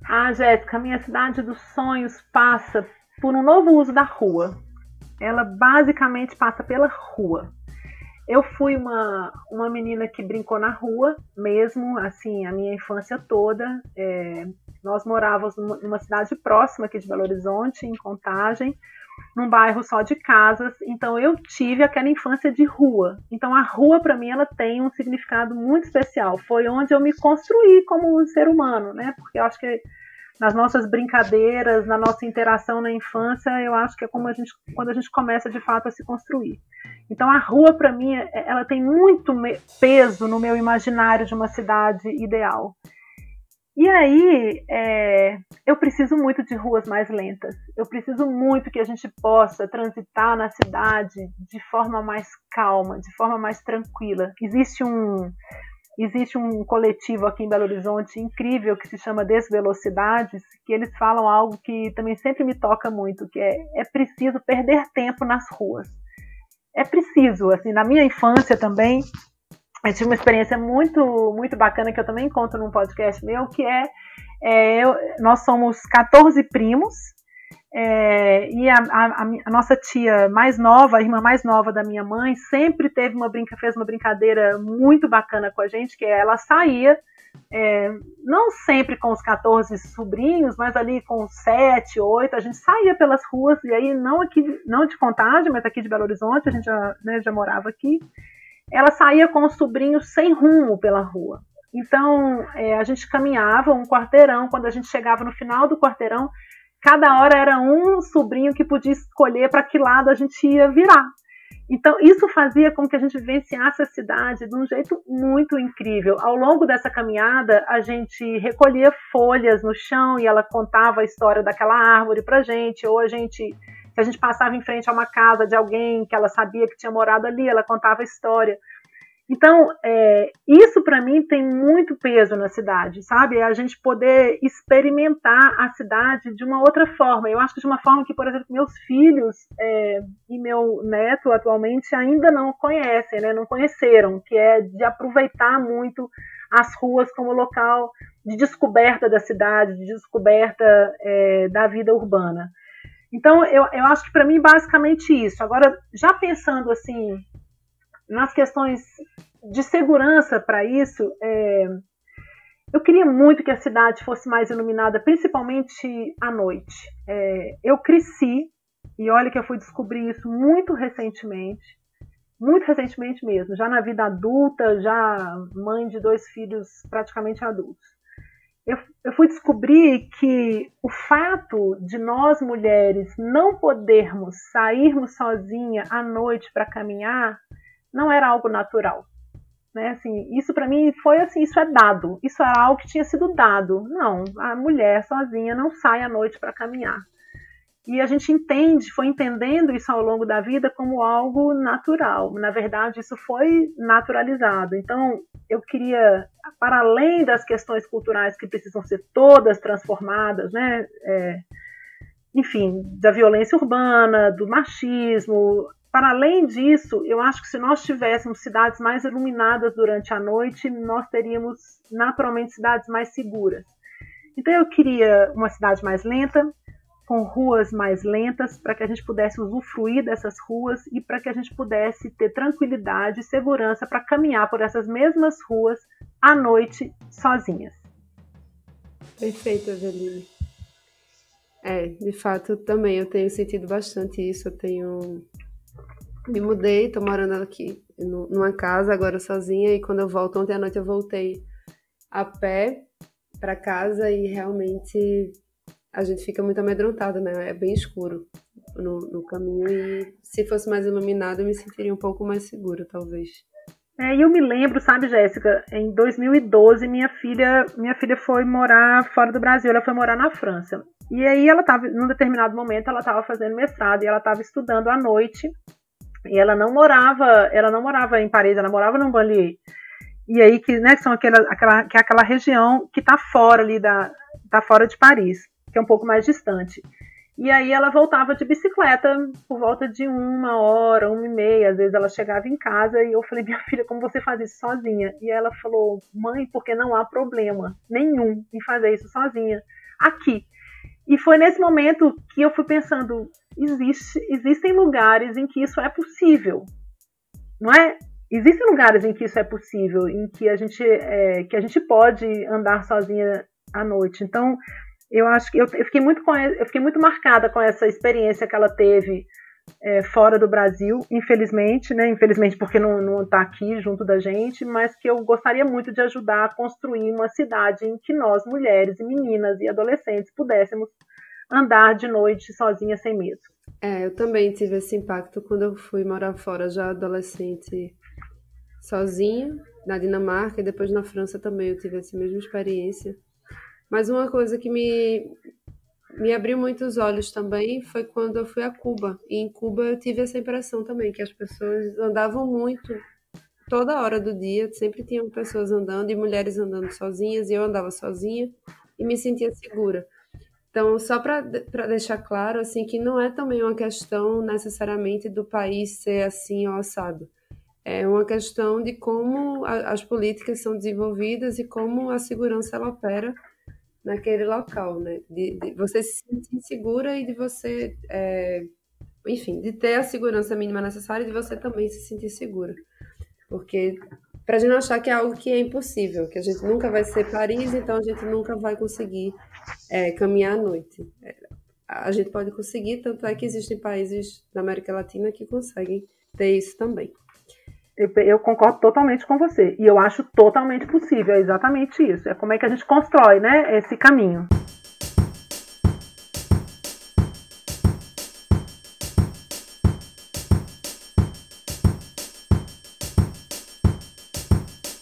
Ah, Jéssica, a minha cidade dos sonhos passa por um novo uso da rua. Ela basicamente passa pela rua. Eu fui uma, uma menina que brincou na rua mesmo, assim, a minha infância toda. É, nós morávamos numa cidade próxima aqui de Belo Horizonte, em Contagem, num bairro só de casas. Então eu tive aquela infância de rua. Então a rua para mim ela tem um significado muito especial. Foi onde eu me construí como um ser humano, né? Porque eu acho que nas nossas brincadeiras, na nossa interação na infância, eu acho que é como a gente, quando a gente começa de fato a se construir. Então a rua para mim, é, ela tem muito peso no meu imaginário de uma cidade ideal. E aí, é, eu preciso muito de ruas mais lentas. Eu preciso muito que a gente possa transitar na cidade de forma mais calma, de forma mais tranquila. Existe um, Existe um coletivo aqui em Belo Horizonte incrível que se chama Desvelocidades, que eles falam algo que também sempre me toca muito, que é, é preciso perder tempo nas ruas. É preciso, assim, na minha infância também, eu tive uma experiência muito, muito bacana que eu também conto num podcast meu, que é É, eu, nós somos 14 primos, é, e a, a, a, nossa tia mais nova, a irmã mais nova da minha mãe, sempre teve uma brinca, fez uma brincadeira muito bacana com a gente, que é ela saía, é, não sempre com os 14 sobrinhos, mas ali com 7, 8, a gente saía pelas ruas, e aí não aqui, não de Contagem, mas aqui de Belo Horizonte, a gente já, né, já morava aqui, ela saía com os sobrinhos sem rumo pela rua. Então, é, a gente caminhava um quarteirão, quando a gente chegava no final do quarteirão, cada hora era um sobrinho que podia escolher para que lado a gente ia virar. Então, isso fazia com que a gente vivenciasse a cidade de um jeito muito incrível. Ao longo dessa caminhada, a gente recolhia folhas no chão e ela contava a história daquela árvore para gente, ou a gente, se a gente passava em frente a uma casa de alguém que ela sabia que tinha morado ali, ela contava a história. Então, é, isso para mim tem muito peso na cidade, sabe? É a gente poder experimentar a cidade de uma outra forma. Eu acho que de uma forma que, por exemplo, meus filhos é, e meu neto atualmente ainda não conhecem, né? Não conheceram, que é de aproveitar muito as ruas como local de descoberta da cidade, de descoberta é, da vida urbana. Então, eu, eu acho que para mim basicamente isso. Agora, já pensando assim nas questões de segurança para isso, é, eu queria muito que a cidade fosse mais iluminada, principalmente à noite. É, eu cresci, e olha que eu fui descobrir isso muito recentemente, muito recentemente mesmo, já na vida adulta, já mãe de dois filhos praticamente adultos. Eu, eu fui descobrir que o fato de nós mulheres não podermos sairmos sozinha à noite para caminhar não era algo natural. Né? Assim, isso para mim foi assim, isso é dado, isso era algo que tinha sido dado. Não, a mulher sozinha não sai à noite para caminhar. E a gente entende, foi entendendo isso ao longo da vida como algo natural. Na verdade, isso foi naturalizado. Então, eu queria, para além das questões culturais que precisam ser todas transformadas, né? É, enfim, da violência urbana, do machismo, para além disso, eu acho que se nós tivéssemos cidades mais iluminadas durante a noite, nós teríamos naturalmente cidades mais seguras. Então eu queria uma cidade mais lenta, com ruas mais lentas, para que a gente pudesse usufruir dessas ruas e para que a gente pudesse ter tranquilidade e segurança para caminhar por essas mesmas ruas à noite sozinhas. Perfeito, Eveline. É, de fato, também eu tenho sentido bastante isso. Eu tenho me mudei, tô morando aqui numa casa agora sozinha e quando eu volto ontem à noite eu voltei a pé para casa e realmente a gente fica muito amedrontado, né? É bem escuro no, no caminho e se fosse mais iluminado eu me sentiria um pouco mais segura, talvez. É, eu me lembro, sabe, Jéssica, em 2012 minha filha, minha filha foi morar fora do Brasil, ela foi morar na França. E aí ela estava, num determinado momento, ela estava fazendo mestrado e ela estava estudando à noite e ela não morava, ela não morava em Paris, ela morava no banlieue. E aí que, né, que são aquela, aquela, que é aquela região que está fora ali da, tá fora de Paris, que é um pouco mais distante. E aí ela voltava de bicicleta por volta de uma hora, uma e meia. Às vezes ela chegava em casa e eu falei, minha filha, como você faz isso sozinha? E ela falou, mãe, porque não há problema nenhum em fazer isso sozinha. Aqui. E foi nesse momento que eu fui pensando, existe, existem lugares em que isso é possível, não é? Existem lugares em que isso é possível, em que a gente, é, que a gente pode andar sozinha à noite. Então, eu acho que eu, eu fiquei muito eu fiquei muito marcada com essa experiência que ela teve é, fora do Brasil, infelizmente, né? Infelizmente porque não está aqui junto da gente, mas que eu gostaria muito de ajudar a construir uma cidade em que nós, mulheres e meninas e adolescentes, pudéssemos andar de noite sozinha sem medo. É, eu também tive esse impacto quando eu fui morar fora, já adolescente, sozinha, na Dinamarca e depois na França também eu tive essa mesma experiência. Mas uma coisa que me, me abriu muito os olhos também foi quando eu fui a Cuba. E em Cuba eu tive essa impressão também, que as pessoas andavam muito, toda hora do dia, sempre tinham pessoas andando e mulheres andando sozinhas, e eu andava sozinha e me sentia segura. Então, só para deixar claro, assim, que não é também uma questão necessariamente do país ser assim ou assado. É uma questão de como a, as políticas são desenvolvidas e como a segurança ela opera naquele local, né? De, de você se sentir segura e de você, é, enfim, de ter a segurança mínima necessária e de você também se sentir segura. Porque para a gente não achar que é algo que é impossível, que a gente nunca vai ser Paris, então a gente nunca vai conseguir é, caminhar à noite. É, a gente pode conseguir, tanto é que existem países da América Latina que conseguem ter isso também. Eu, eu, concordo totalmente com você. E eu acho totalmente possível. É exatamente isso. É como é que a gente constrói né, esse caminho.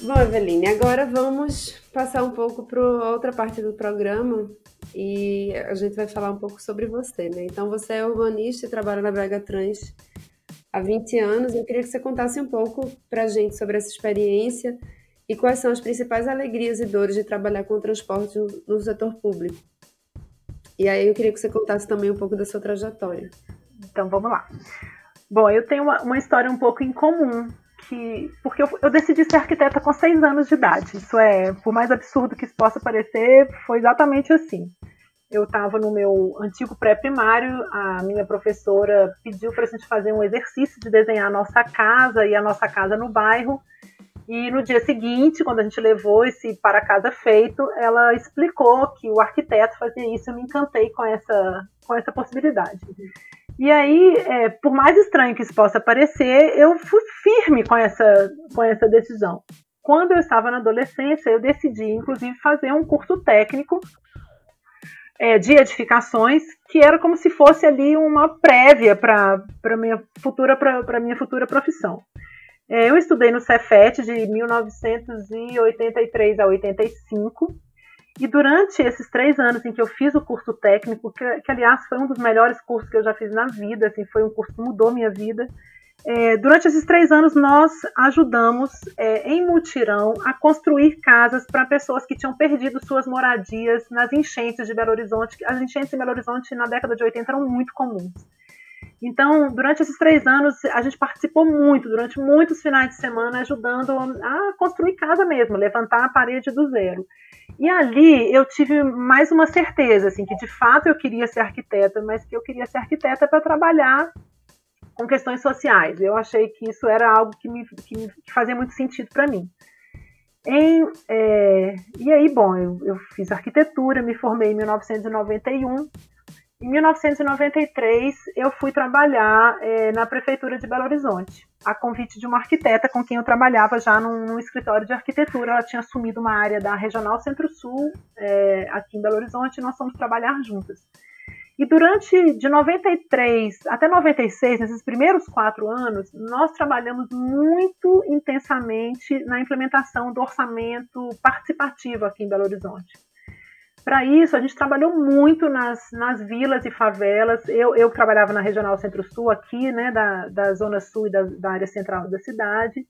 Bom, Eveline, agora vamos passar um pouco para outra parte do programa e a gente vai falar um pouco sobre você, né? Então, você é urbanista e trabalha na Brega Trans há 20 anos. Eu queria que você contasse um pouco para a gente sobre essa experiência e quais são as principais alegrias e dores de trabalhar com transporte no setor público. E aí eu queria que você contasse também um pouco da sua trajetória. Então vamos lá. Bom, eu tenho uma, uma história um pouco incomum, que, porque eu, eu, decidi ser arquiteta com seis anos de idade. Isso é, por mais absurdo que isso possa parecer, foi exatamente assim eu estava no meu antigo pré-primário, a minha professora pediu para a gente fazer um exercício de desenhar a nossa casa e a nossa casa no bairro. E no dia seguinte, quando a gente levou esse para casa feito, ela explicou que o arquiteto fazia isso. Eu me encantei com essa, com essa possibilidade. E aí, é, por mais estranho que isso possa parecer, eu fui firme com essa, com essa decisão. Quando eu estava na adolescência, eu decidi, inclusive, fazer um curso técnico é, de edificações, que era como se fosse ali uma prévia para minha futura minha futura profissão. É, eu estudei no Cefet de 1983 a 85 e durante esses três anos em que eu fiz o curso técnico, que, que aliás foi um dos melhores cursos que eu já fiz na vida, assim, foi um curso que mudou minha vida. É, durante esses três anos, nós ajudamos é, em mutirão a construir casas para pessoas que tinham perdido suas moradias nas enchentes de Belo Horizonte. As enchentes em Belo Horizonte na década de 80 eram muito comuns. Então, durante esses três anos, a gente participou muito, durante muitos finais de semana, ajudando a construir casa mesmo, levantar a parede do zero. E ali eu tive mais uma certeza, assim, que de fato eu queria ser arquiteta, mas que eu queria ser arquiteta para trabalhar com questões sociais. Eu achei que isso era algo que me, que me que fazia muito sentido para mim. Em, é, e aí, bom, eu, eu, fiz arquitetura, me formei em 1991. Em 1993, eu fui trabalhar é, na prefeitura de Belo Horizonte, a convite de uma arquiteta com quem eu trabalhava já num, num escritório de arquitetura. Ela tinha assumido uma área da Regional Centro-Sul, é, aqui em Belo Horizonte, e nós fomos trabalhar juntas. E durante de 93 até 96, nesses primeiros quatro anos, nós trabalhamos muito intensamente na implementação do orçamento participativo aqui em Belo Horizonte. Para isso, a gente trabalhou muito nas, nas vilas e favelas. Eu, eu trabalhava na Regional Centro-Sul, aqui, né, da, da Zona Sul e da, da área central da cidade.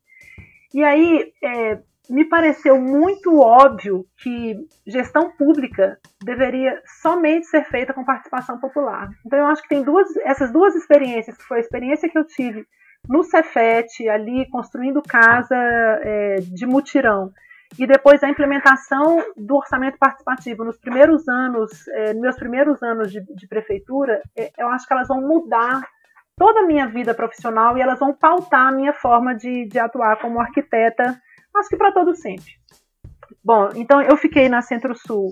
E aí, é, me pareceu muito óbvio que gestão pública deveria somente ser feita com participação popular. Então eu acho que tem duas, essas duas experiências, que foi a experiência que eu tive no Cefet, ali construindo casa é, de mutirão, e depois a implementação do orçamento participativo nos primeiros anos, é, meus primeiros anos de, de prefeitura, é, eu acho que elas vão mudar toda a minha vida profissional e elas vão pautar a minha forma de, de atuar como arquiteta acho que para todo sempre. Bom, então eu fiquei na Centro-Sul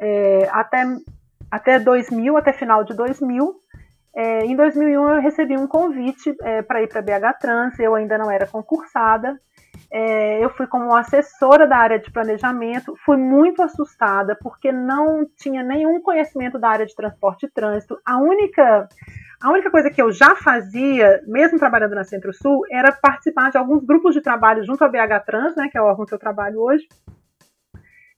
é, até, até 2000, até final de 2000. É, em 2001 eu recebi um convite é, para ir para BH Trans, eu ainda não era concursada. É, eu fui como assessora da área de planejamento, fui muito assustada porque não tinha nenhum conhecimento da área de transporte e trânsito. A única a única coisa que eu já fazia, mesmo trabalhando na Centro-Sul, era participar de alguns grupos de trabalho junto à BH Trans, né, que é o órgão que eu trabalho hoje,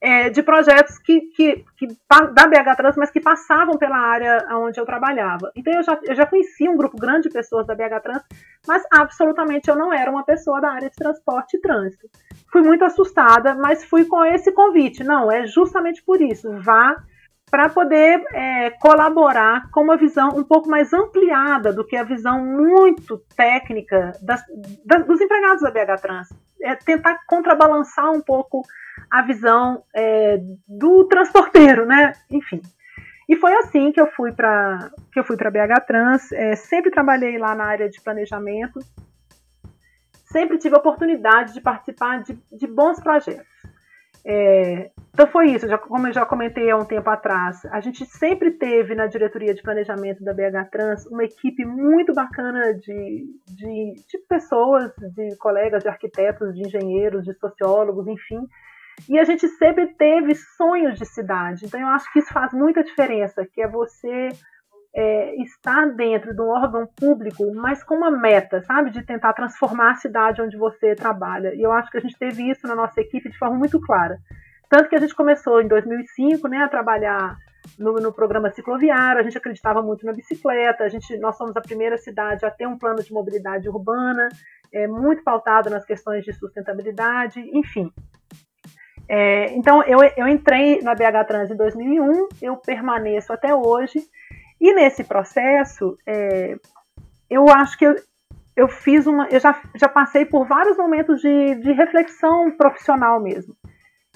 é, de projetos que, que, que, da BH Trans, mas que passavam pela área onde eu trabalhava. Então eu já, eu já conhecia um grupo grande de pessoas da BH Trans, mas absolutamente eu não era uma pessoa da área de transporte e trânsito. Fui muito assustada, mas fui com esse convite. Não, é justamente por isso. Vá para poder é, colaborar com uma visão um pouco mais ampliada do que a visão muito técnica das, das, dos empregados da BH Trans. É tentar contrabalançar um pouco a visão é, do transporteiro, né? Enfim. E foi assim que eu fui para que eu fui para BH Trans. É, sempre trabalhei lá na área de planejamento. Sempre tive a oportunidade de participar de, de bons projetos. É, então foi isso, já, como eu já comentei há um tempo atrás, a gente sempre teve na diretoria de planejamento da BH Trans uma equipe muito bacana de, de, de pessoas, de colegas, de arquitetos, de engenheiros, de sociólogos, enfim. E a gente sempre teve sonhos de cidade. Então eu acho que isso faz muita diferença, que é você é, estar dentro de um órgão público, mas com uma meta, sabe? De tentar transformar a cidade onde você trabalha. E eu acho que a gente teve isso na nossa equipe de forma muito clara. Tanto que a gente começou em 2005 né, a trabalhar no, no, programa cicloviário, a gente acreditava muito na bicicleta, a gente, nós somos a primeira cidade a ter um plano de mobilidade urbana, é, muito pautado nas questões de sustentabilidade, enfim. É, então, eu, eu entrei na BH Trans em 2001, eu permaneço até hoje, e nesse processo, é, eu acho que eu, eu fiz uma. Eu já, já passei por vários momentos de, de reflexão profissional mesmo.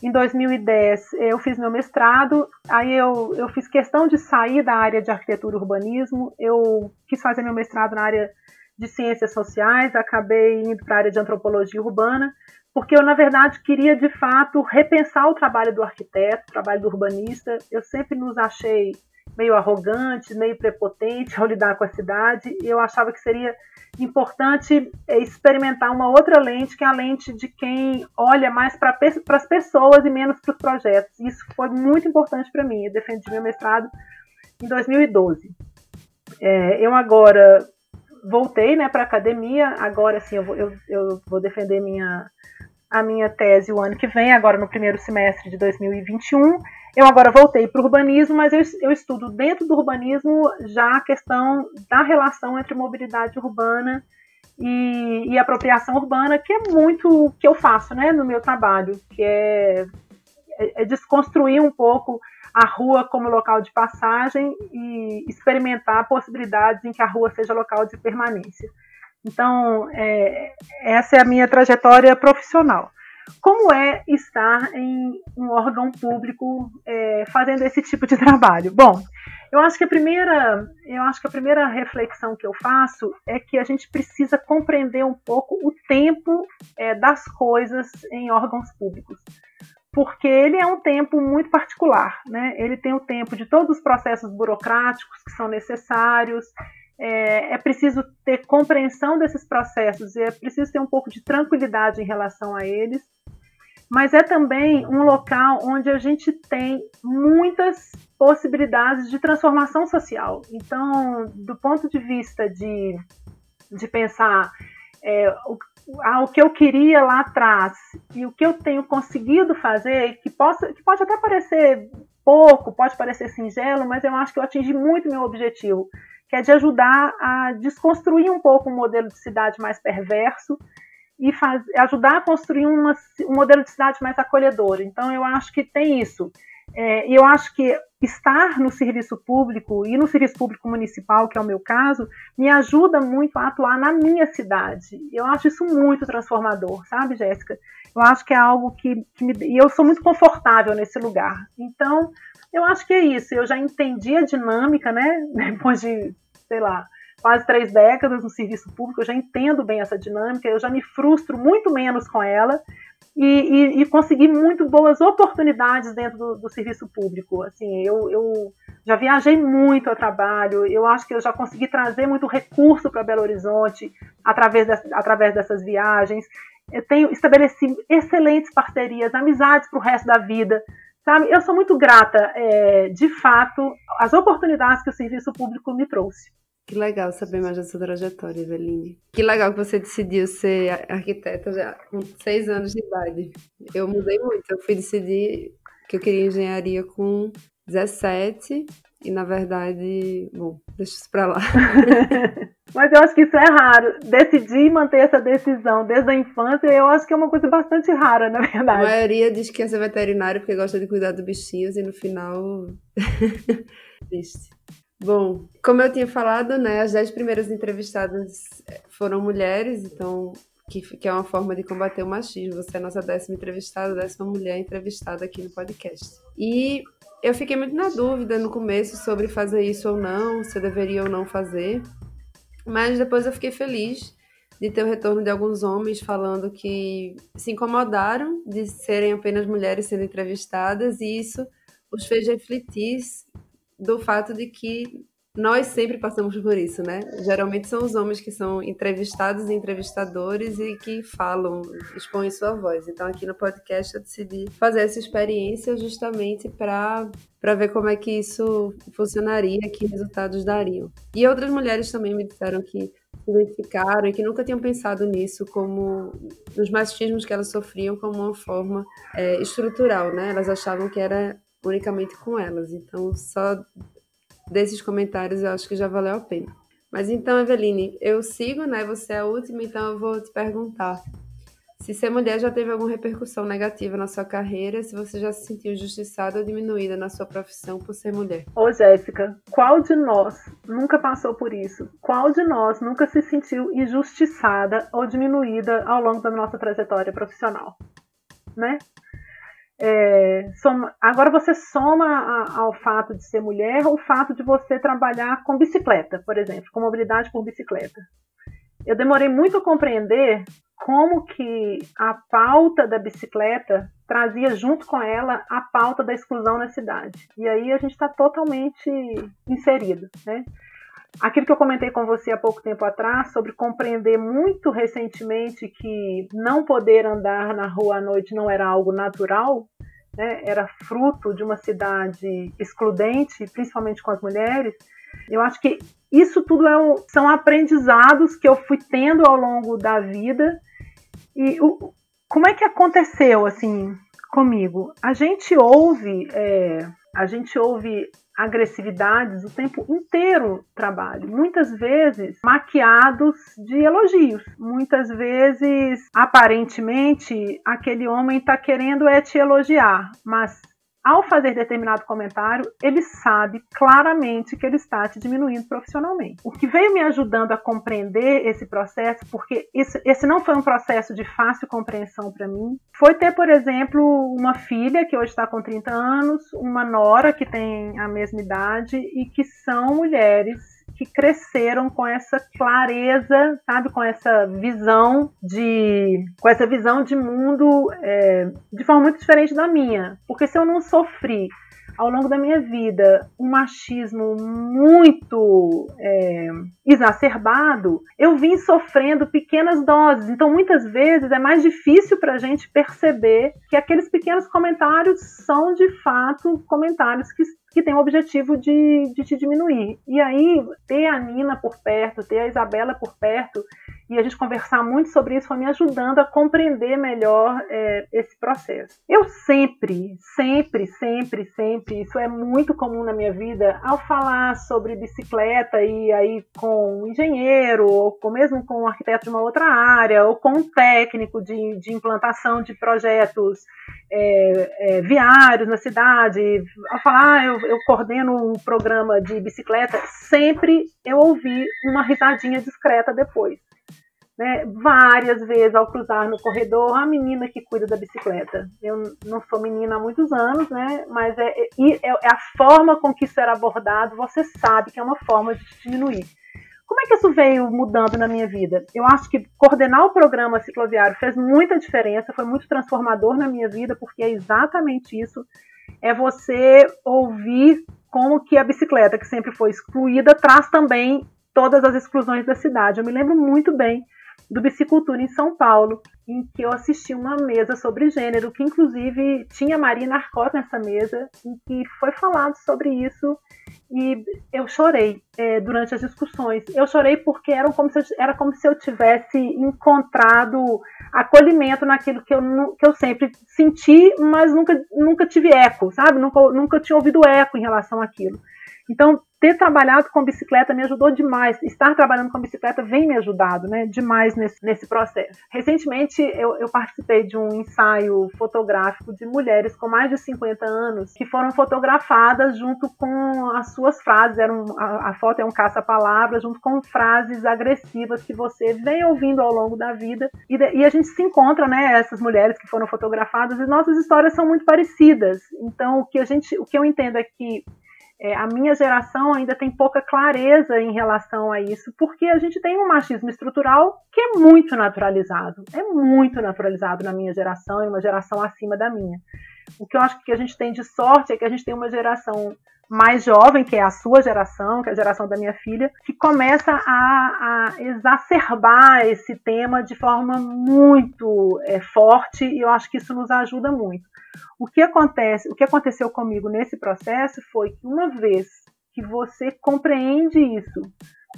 Em 2010, eu fiz meu mestrado, aí eu, eu fiz questão de sair da área de arquitetura e urbanismo, eu quis fazer meu mestrado na área de ciências sociais, acabei indo para a área de antropologia urbana, porque eu, na verdade, queria de fato repensar o trabalho do arquiteto, o trabalho do urbanista. Eu sempre nos achei meio arrogante, meio prepotente ao lidar com a cidade, e eu achava que seria importante é, experimentar uma outra lente, que é a lente de quem olha mais para as pessoas e menos para os projetos. Isso foi muito importante para mim. Eu defendi meu mestrado em 2012. É, eu agora voltei né, para a academia, agora sim eu vou, eu, eu vou defender minha, a minha tese o ano que vem, agora no primeiro semestre de 2021. Eu agora voltei para o urbanismo, mas eu, eu, estudo dentro do urbanismo já a questão da relação entre mobilidade urbana e, e apropriação urbana, que é muito o que eu faço né, no meu trabalho, que é, é, é desconstruir um pouco a rua como local de passagem e experimentar possibilidades em que a rua seja local de permanência. Então, é, essa é a minha trajetória profissional. Como é estar em um órgão público é, fazendo esse tipo de trabalho? Bom, eu acho que a primeira, eu acho que a primeira reflexão que eu faço é que a gente precisa compreender um pouco o tempo é, das coisas em órgãos públicos, porque ele é um tempo muito particular, né? Ele tem o tempo de todos os processos burocráticos que são necessários, é, é, preciso ter compreensão desses processos e é preciso ter um pouco de tranquilidade em relação a eles. Mas é também um local onde a gente tem muitas possibilidades de transformação social. Então, do ponto de vista de, de pensar é, o, ah, o que eu queria lá atrás e o que eu tenho conseguido fazer, que, possa, que pode até parecer pouco, pode parecer singelo, mas eu acho que eu atingi muito meu objetivo que é de ajudar a desconstruir um pouco um modelo de cidade mais perverso e faz, ajudar a construir uma, um modelo de cidade mais acolhedor. Então, eu acho que tem isso. É, eu acho que estar no serviço público e no serviço público municipal, que é o meu caso, me ajuda muito a atuar na minha cidade. Eu acho isso muito transformador, sabe, Jéssica? Eu acho que é algo que, que me, e eu sou muito confortável nesse lugar. Então, eu acho que é isso. Eu já entendi a dinâmica, né? Depois de, sei lá, quase três décadas no serviço público, eu já entendo bem essa dinâmica, eu já me frustro muito menos com ela e, e, e consegui muito boas oportunidades dentro do, do serviço público. Assim, eu, eu, já viajei muito a trabalho, eu acho que eu já consegui trazer muito recurso para Belo Horizonte através, de, através dessas viagens. Eu tenho estabeleci excelentes parcerias, amizades para o resto da vida Sabe, eu sou muito grata, é, de fato, às oportunidades que o serviço público me trouxe. Que legal saber mais da sua trajetória, Eveline. Que legal que você decidiu ser arquiteta já com seis anos de idade. Eu mudei muito. Eu fui decidir que eu queria engenharia com 17 e, na verdade, bom, deixa isso pra lá. Mas eu acho que isso é raro. Decidir manter essa decisão desde a infância, eu acho que é uma coisa bastante rara, na verdade. A maioria diz que quer ser veterinário porque gosta de cuidar dos bichinhos e no final. Triste. Bom, como eu tinha falado, né, as dez primeiras entrevistadas foram mulheres, então que, que é uma forma de combater o machismo. Você é a nossa décima entrevistada, décima mulher entrevistada aqui no podcast. E eu fiquei muito na dúvida no começo sobre fazer isso ou não, se eu deveria ou não fazer. Mas depois eu fiquei feliz de ter o retorno de alguns homens falando que se incomodaram de serem apenas mulheres sendo entrevistadas e isso os fez refletir do fato de que nós sempre passamos por isso, né? Geralmente são os homens que são entrevistados e entrevistadores e que falam, expõem sua voz. Então, aqui no podcast, eu decidi fazer essa experiência justamente para para ver como é que isso funcionaria, que resultados dariam. E outras mulheres também me disseram que se identificaram e que nunca tinham pensado nisso como nos machismos que elas sofriam como uma forma é, estrutural, né? Elas achavam que era unicamente com elas. Então, só desses comentários eu acho que já valeu a pena. Mas então, Eveline, eu sigo, né? Você é a última, então eu vou te perguntar. Se ser mulher já teve alguma repercussão negativa na sua carreira, se você já se sentiu injustiçada ou diminuída na sua profissão por ser mulher. Ô Jéssica, qual de nós nunca passou por isso? Qual de nós nunca se sentiu injustiçada ou diminuída ao longo da nossa trajetória profissional? Né? É, agora você soma a, ao fato de ser mulher o fato de você trabalhar com bicicleta, por exemplo, com mobilidade por bicicleta. Eu demorei muito a compreender como que a pauta da bicicleta trazia junto com ela a pauta da exclusão na cidade. E aí a gente está totalmente inserido, né? Aquilo que eu comentei com você há pouco tempo atrás sobre compreender muito recentemente que não poder andar na rua à noite não era algo natural, né, era fruto de uma cidade excludente, principalmente com as mulheres. Eu acho que isso tudo é um, são aprendizados que eu fui tendo ao longo da vida. E o, como é que aconteceu assim comigo? A gente ouve, é, a gente ouve agressividades o tempo inteiro trabalho, muitas vezes maquiados de elogios, muitas vezes aparentemente aquele homem está querendo é te elogiar, mas ao fazer determinado comentário, ele sabe claramente que ele está te diminuindo profissionalmente. O que veio me ajudando a compreender esse processo, porque esse, esse não foi um processo de fácil compreensão para mim, foi ter, por exemplo, uma filha que hoje está com 30 anos, uma nora que tem a mesma idade e que são mulheres que cresceram com essa clareza, sabe, com essa visão de, com essa visão de mundo é, de forma muito diferente da minha. Porque se eu não sofri ao longo da minha vida um machismo muito é, exacerbado, eu vim sofrendo pequenas doses. Então, muitas vezes é mais difícil para a gente perceber que aqueles pequenos comentários são de fato comentários que que tem o objetivo de, de te diminuir. E aí, ter a Nina por perto, ter a Isabela por perto, e a gente conversar muito sobre isso foi me ajudando a compreender melhor é, esse processo. Eu sempre, sempre, sempre, sempre, isso é muito comum na minha vida, ao falar sobre bicicleta e aí com um engenheiro, ou com, mesmo com um arquiteto de uma outra área, ou com um técnico de, de implantação de projetos é, é, viários na cidade, ao falar, ah, eu, eu coordeno um programa de bicicleta, sempre eu ouvi uma risadinha discreta depois. Né, várias vezes ao cruzar no corredor, a menina que cuida da bicicleta. Eu não sou menina há muitos anos, né, mas é, é, é, a forma com que isso era abordado, você sabe que é uma forma de diminuir. Como é que isso veio mudando na minha vida? Eu acho que coordenar o programa cicloviário fez muita diferença, foi muito transformador na minha vida, porque é exatamente isso. É você ouvir como que a bicicleta, que sempre foi excluída, traz também todas as exclusões da cidade. Eu me lembro muito bem do Bicicultura em São Paulo, em que eu assisti uma mesa sobre gênero, que inclusive tinha Marina Arcot nessa mesa, em que foi falado sobre isso e eu chorei é, durante as discussões. Eu chorei porque era como, se eu, era como se eu tivesse encontrado acolhimento naquilo que eu, que eu sempre senti, mas nunca, nunca tive eco, sabe? Nunca, nunca tinha ouvido eco em relação àquilo. Então, ter trabalhado com bicicleta me ajudou demais. Estar trabalhando com bicicleta vem me ajudado, né? Demais nesse, nesse processo. Recentemente eu, eu, participei de um ensaio fotográfico de mulheres com mais de 50 anos que foram fotografadas junto com as suas frases. Era um, a, a foto é um caça-palavras, junto com frases agressivas que você vem ouvindo ao longo da vida. E, e a gente se encontra, né? Essas mulheres que foram fotografadas e nossas histórias são muito parecidas. Então o que a gente, o que eu entendo é que é, a minha geração ainda tem pouca clareza em relação a isso, porque a gente tem um machismo estrutural que é muito naturalizado. É muito naturalizado na minha geração e uma geração acima da minha. O que eu acho que a gente tem de sorte é que a gente tem uma geração mais jovem, que é a sua geração, que é a geração da minha filha, que começa a, a exacerbar esse tema de forma muito é, forte e eu acho que isso nos ajuda muito. O que acontece, o que aconteceu comigo nesse processo foi que uma vez que você compreende isso,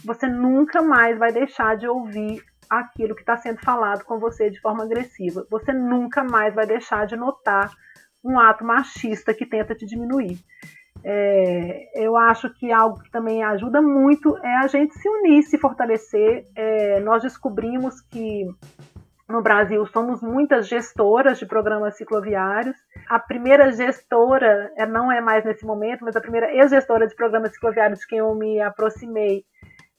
você nunca mais vai deixar de ouvir aquilo que está sendo falado com você de forma agressiva. Você nunca mais vai deixar de notar um ato machista que tenta te diminuir. É, eu acho que algo que também ajuda muito é a gente se unir, se fortalecer. É, nós descobrimos que no Brasil somos muitas gestoras de programas cicloviários. A primeira gestora, é, não é mais nesse momento, mas a primeira ex-gestora de programas cicloviários de quem eu me aproximei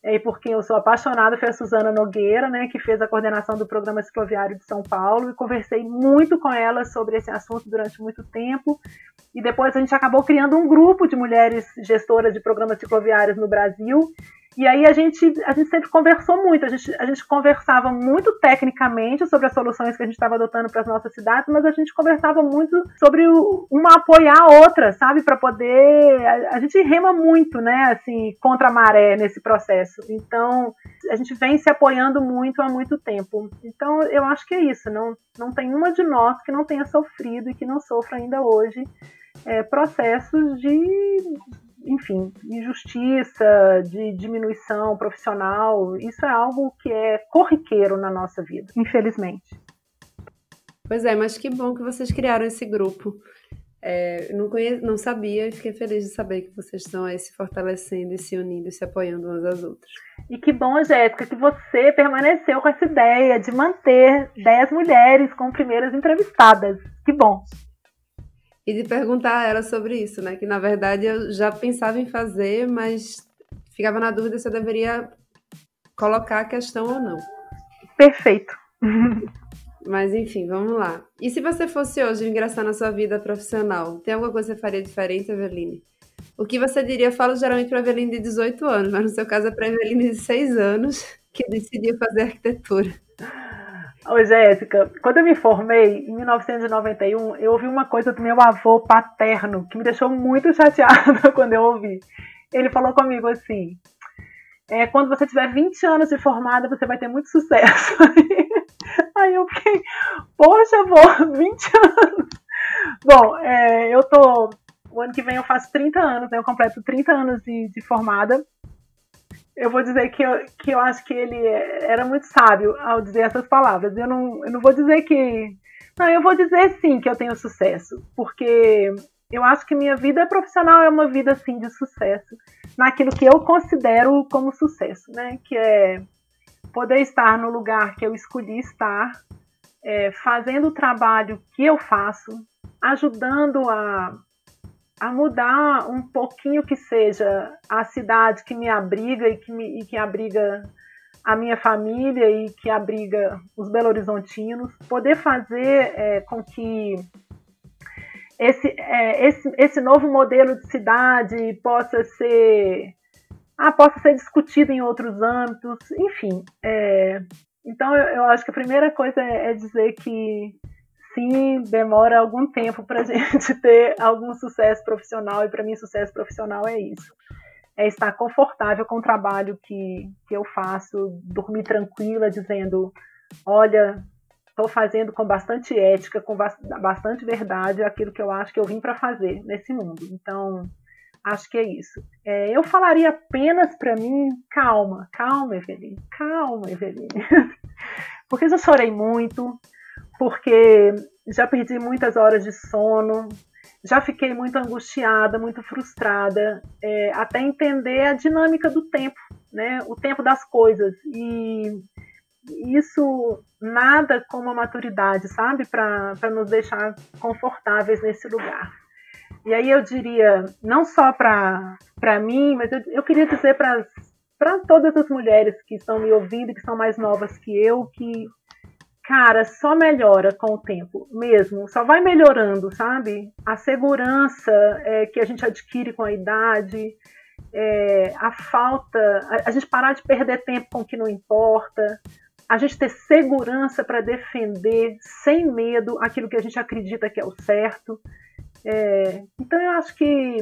e por quem eu sou apaixonada foi a Suzana Nogueira, né, que fez a coordenação do programa cicloviário de São Paulo e conversei muito com ela sobre esse assunto durante muito tempo. E depois a gente acabou criando um grupo de mulheres gestoras de programas cicloviários no Brasil e aí a gente, a gente sempre conversou muito, a gente, a gente conversava muito tecnicamente sobre as soluções que a gente estava adotando para as nossas cidades, mas a gente conversava muito sobre uma apoiar a outra, sabe? Para poder. A, a, gente rema muito, né? Assim, contra a maré nesse processo. Então, a gente vem se apoiando muito há muito tempo. Então, eu acho que é isso. Não, não tem uma de nós que não tenha sofrido e que não sofra ainda hoje é, processos de enfim, injustiça, de diminuição profissional, isso é algo que é corriqueiro na nossa vida, infelizmente. Pois é, mas que bom que vocês criaram esse grupo. É, não, conhe... não sabia e fiquei feliz de saber que vocês estão aí se fortalecendo e se unindo e se apoiando umas às outras. E que bom, Jéssica, que você permaneceu com essa ideia de manter 10 mulheres como primeiras entrevistadas. Que bom e de perguntar a ela sobre isso, né? Que na verdade eu já pensava em fazer, mas ficava na dúvida se eu deveria colocar a questão ou não. Perfeito. Mas enfim, vamos lá. E se você fosse hoje ingressar na sua vida profissional, tem alguma coisa que você faria diferente, Eveline? O que você diria? Eu falo geralmente para Eveline de 18 anos, mas no seu caso é para Eveline de 6 anos que decidiu fazer arquitetura. Oi, Jéssica. Quando eu me formei, em 1991, eu ouvi uma coisa do meu avô paterno que me deixou muito chateada quando eu ouvi. Ele falou comigo assim: é, quando você tiver 20 anos de formada, você vai ter muito sucesso. Aí eu fiquei, poxa, avô, 20 anos. Bom, é, eu tô. O ano que vem eu faço 30 anos, né? Eu completo 30 anos de, de formada eu vou dizer que eu, que eu acho que ele era muito sábio ao dizer essas palavras. Eu não, eu não vou dizer que. Não, eu vou dizer sim que eu tenho sucesso, porque eu acho que minha vida profissional é uma vida assim de sucesso, naquilo que eu considero como sucesso, né? Que é poder estar no lugar que eu escolhi estar, é, fazendo o trabalho que eu faço, ajudando a a mudar um pouquinho que seja a cidade que me abriga e que, me, e que abriga a minha família e que abriga os belo-horizontinos, poder fazer é, com que esse, é, esse, esse novo modelo de cidade possa ser ah, possa ser discutido em outros âmbitos, enfim. É, então eu, eu, acho que a primeira coisa é, é dizer que sim, demora algum tempo para gente ter algum sucesso profissional, e para mim, sucesso profissional é isso. É estar confortável com o trabalho que, que eu faço, dormir tranquila, dizendo: olha, estou fazendo com bastante ética, com bastante verdade aquilo que eu acho que eu vim para fazer nesse mundo. Então, acho que é isso. É, eu falaria apenas para mim: calma, calma, Eveline, calma, Eveline. Porque eu chorei muito, porque já perdi muitas horas de sono, já fiquei muito angustiada, muito frustrada, é, até entender a dinâmica do tempo, né? O tempo das coisas. E isso nada como a maturidade, sabe? Para nos deixar confortáveis nesse lugar. E aí eu diria, não só para mim, mas eu, eu queria dizer para todas as mulheres que estão me ouvindo, que são mais novas que eu, que cara, só melhora com o tempo, mesmo, só vai melhorando, sabe? A segurança é, que a gente adquire com a idade, é, a falta, a, a, gente parar de perder tempo com o que não importa, a gente ter segurança para defender sem medo aquilo que a gente acredita que é o certo. É, então eu acho que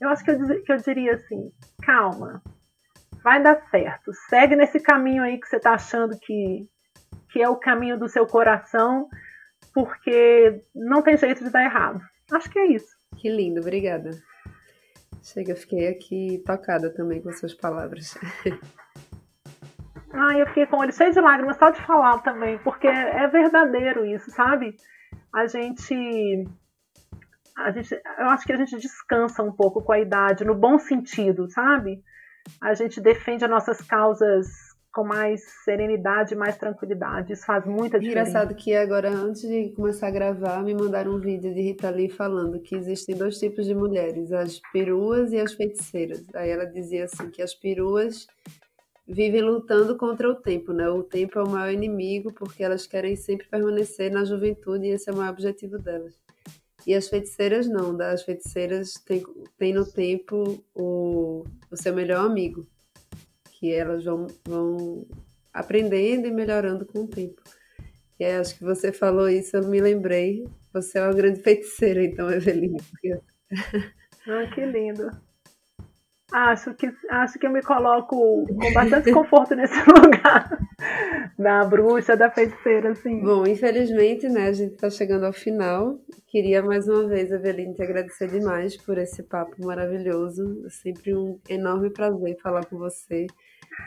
eu acho que eu, que eu diria assim, calma, vai dar certo, segue nesse caminho aí que você está achando que que é o caminho do seu coração, porque não tem jeito de dar errado. Acho que é isso. Que lindo, obrigada. Chega, fiquei aqui tocada também com suas palavras. Ah, eu fiquei com o olho cheio de lágrimas só de falar também, porque é verdadeiro isso, sabe? A gente, a gente, eu acho que a gente descansa um pouco com a idade, no bom sentido, sabe? A gente defende as nossas causas com mais serenidade, mais tranquilidade. Isso faz muita diferença. Engraçado que agora, antes de começar a gravar, me mandaram um vídeo de Rita Lee falando que existem dois tipos de mulheres, as peruas e as feiticeiras. Aí ela dizia assim que as peruas vivem lutando contra o tempo, né? O tempo é o maior inimigo porque elas querem sempre permanecer na juventude e esse é o maior objetivo delas. E as feiticeiras não, as feiticeiras têm, têm no tempo o, o seu melhor amigo que elas vão, vão aprendendo e melhorando com o tempo. E aí, acho que você falou isso, eu me lembrei. Você é uma grande feiticeira, então, Eveline. Porque... Ah, que lindo. Acho que, acho que eu me coloco com bastante conforto nesse lugar da bruxa, da feiticeira, assim. Bom, infelizmente, né, a gente está chegando ao final. Queria mais uma vez, Eveline, te agradecer demais por esse papo maravilhoso. É sempre um enorme prazer falar com você,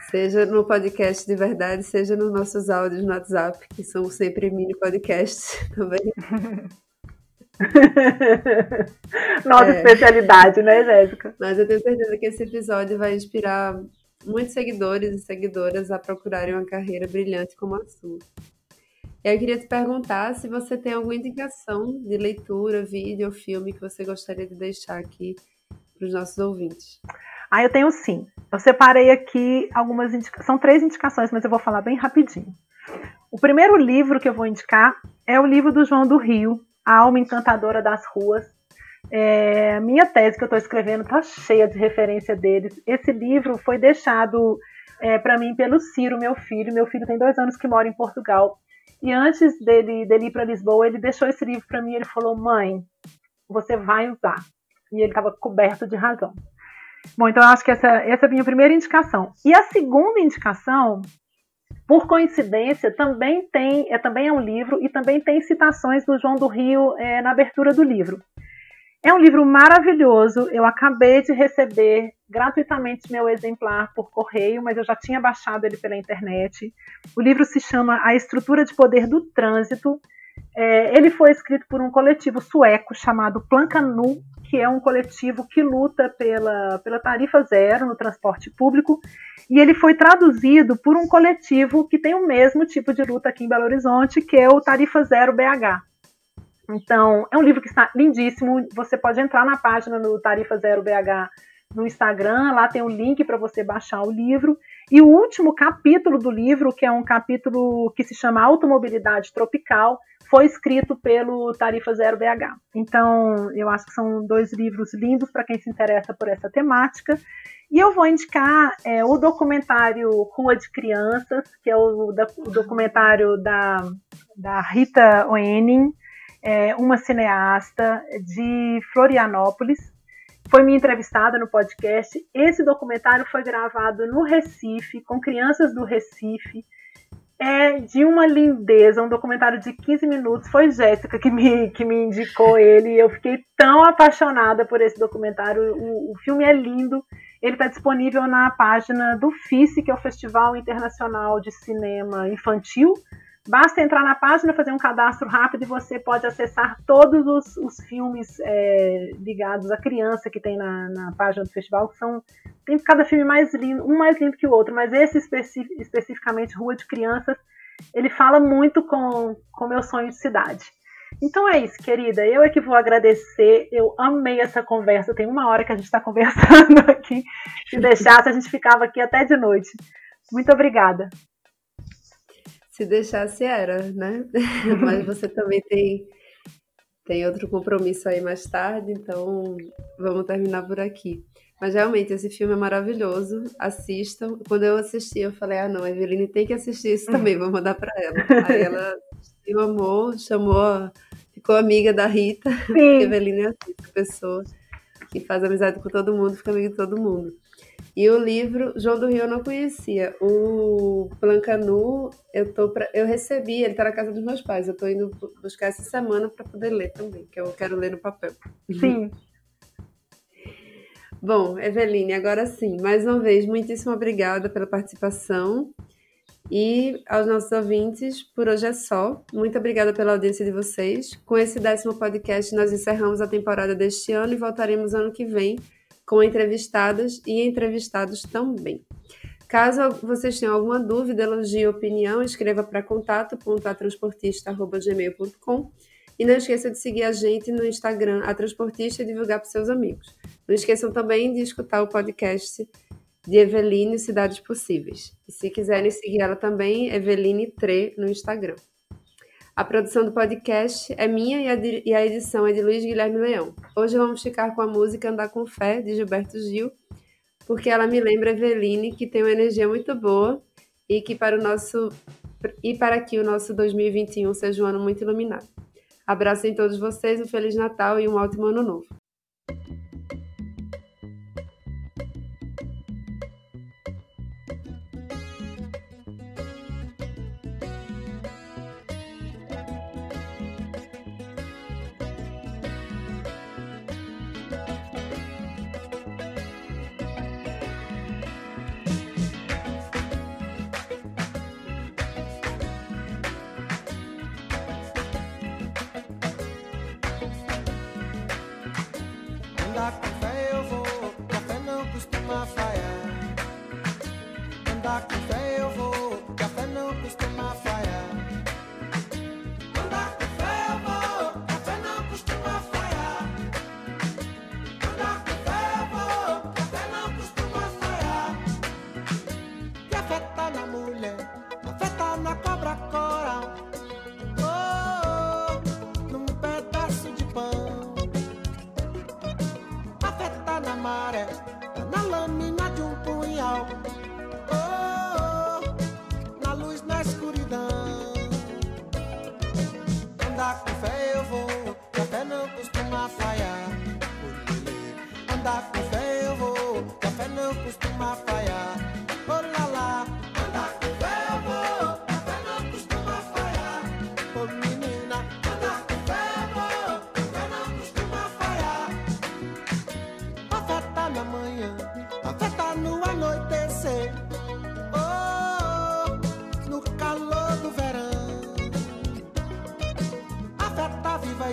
seja no podcast de verdade, seja nos nossos áudios no WhatsApp, que são sempre mini podcasts também. Nossa é. especialidade, né, Jéssica? Mas eu tenho certeza que esse episódio vai inspirar muitos seguidores e seguidoras a procurarem uma carreira brilhante como a sua. Eu queria te perguntar se você tem alguma indicação de leitura, vídeo ou filme que você gostaria de deixar aqui para os nossos ouvintes. Ah, eu tenho sim. Eu separei aqui algumas indicações. São três indicações, mas eu vou falar bem rapidinho. O primeiro livro que eu vou indicar é o livro do João do Rio, A Alma Encantadora das Ruas. É, minha tese que eu estou escrevendo está cheia de referência deles. Esse livro foi deixado é, para mim pelo Ciro, meu filho. Meu filho tem dois anos que mora em Portugal. E antes dele, dele ir para Lisboa, ele deixou esse livro para mim. Ele falou: Mãe, você vai usar. E ele estava coberto de razão. Bom, então eu acho que essa, essa é a minha primeira indicação. E a segunda indicação por coincidência, também tem, é, também é um livro e também tem citações do João do Rio é, na abertura do livro. É um livro maravilhoso. Eu acabei de receber gratuitamente meu exemplar por correio, mas eu já tinha baixado ele pela internet. O livro se chama A Estrutura de Poder do Trânsito. É, ele foi escrito por um coletivo sueco chamado Plancanu, que é um coletivo que luta pela, pela tarifa zero no transporte público e ele foi traduzido por um coletivo que tem o mesmo tipo de luta aqui em Belo Horizonte, que é o Tarifa Zero BH. Então, é um livro que está lindíssimo. Você pode entrar na página do Tarifa Zero BH no Instagram, lá tem um link para você baixar o livro. E o último capítulo do livro, que é um capítulo que se chama Automobilidade Tropical, foi escrito pelo Tarifa Zero BH. Então, eu acho que são dois livros lindos para quem se interessa por essa temática. E eu vou indicar é, o documentário Rua de Crianças, que é o, da, o documentário da, da Rita Oening, é, uma cineasta de Florianópolis. Foi minha entrevistada no podcast. Esse documentário foi gravado no Recife, com crianças do Recife. É de uma lindeza, um documentário de 15 minutos. Foi Jéssica que me, que me indicou ele. Eu fiquei tão apaixonada por esse documentário. O, o filme é lindo ele está disponível na página do FICE, que é o Festival Internacional de Cinema Infantil, Basta entrar na página, fazer um cadastro rápido e você pode acessar todos os, os filmes é, ligados à criança que tem na, na, página do festival, que são. Tem cada filme mais lindo, um mais lindo que o outro, mas esse especi especificamente, Rua de Crianças, ele fala muito com o meu sonho de cidade. Então é isso, querida. Eu é que vou agradecer. Eu amei essa conversa. Tem uma hora que a gente está conversando aqui. Se deixasse, a gente ficava aqui até de noite. Muito obrigada. Se deixasse, era, né? Mas você também tem, tem outro compromisso aí mais tarde, então vamos terminar por aqui. Mas realmente, esse filme é maravilhoso. Assistam. Quando eu assisti, eu falei: ah, não, a Eveline tem que assistir isso também, vou mandar para ela. Aí ela assistiu, amou, chamou, ficou amiga da Rita. Sim. A Eveline é assim, a pessoa que faz amizade com todo mundo, fica amiga de todo mundo. E o livro João do Rio eu não conhecia. O Plancanu, eu tô pra, eu recebi, ele está na casa dos meus pais. Eu estou indo buscar essa semana para poder ler também, que eu quero ler no papel. Sim. Bom, Eveline, agora sim, mais uma vez, muitíssimo obrigada pela participação. E aos nossos ouvintes, por hoje é só. Muito obrigada pela audiência de vocês. Com esse décimo podcast, nós encerramos a temporada deste ano e voltaremos ano que vem com entrevistadas e entrevistados também. Caso vocês tenham alguma dúvida, elogio opinião, escreva para contato.atransportista.gmail.com e não esqueça de seguir a gente no Instagram, a Transportista, e divulgar para seus amigos. Não esqueçam também de escutar o podcast de Eveline Cidades Possíveis. E se quiserem seguir ela também, Eveline Tre no Instagram. A produção do podcast é minha e a edição é de Luiz Guilherme Leão. Hoje vamos ficar com a música Andar com Fé, de Gilberto Gil, porque ela me lembra Eveline, que tem uma energia muito boa e que para o nosso e para que o nosso 2021 seja um ano muito iluminado. Abraço em todos vocês, um Feliz Natal e um ótimo Ano Novo.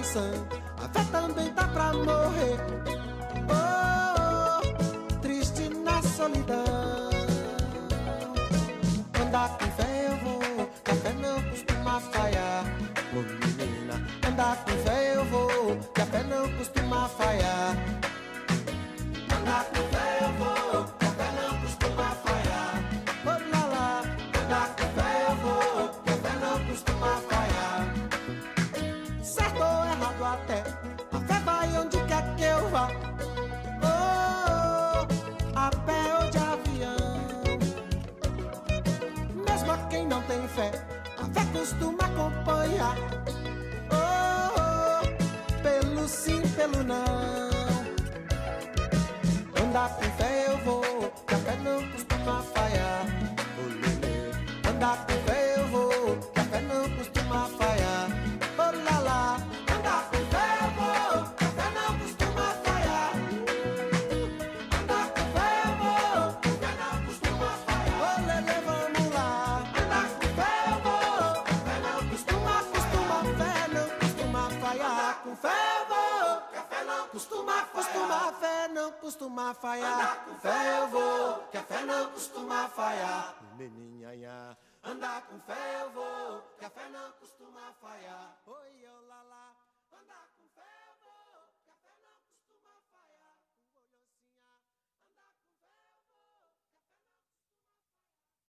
coração. A fé também tá pra morrer. Oh, oh, oh triste na solidão.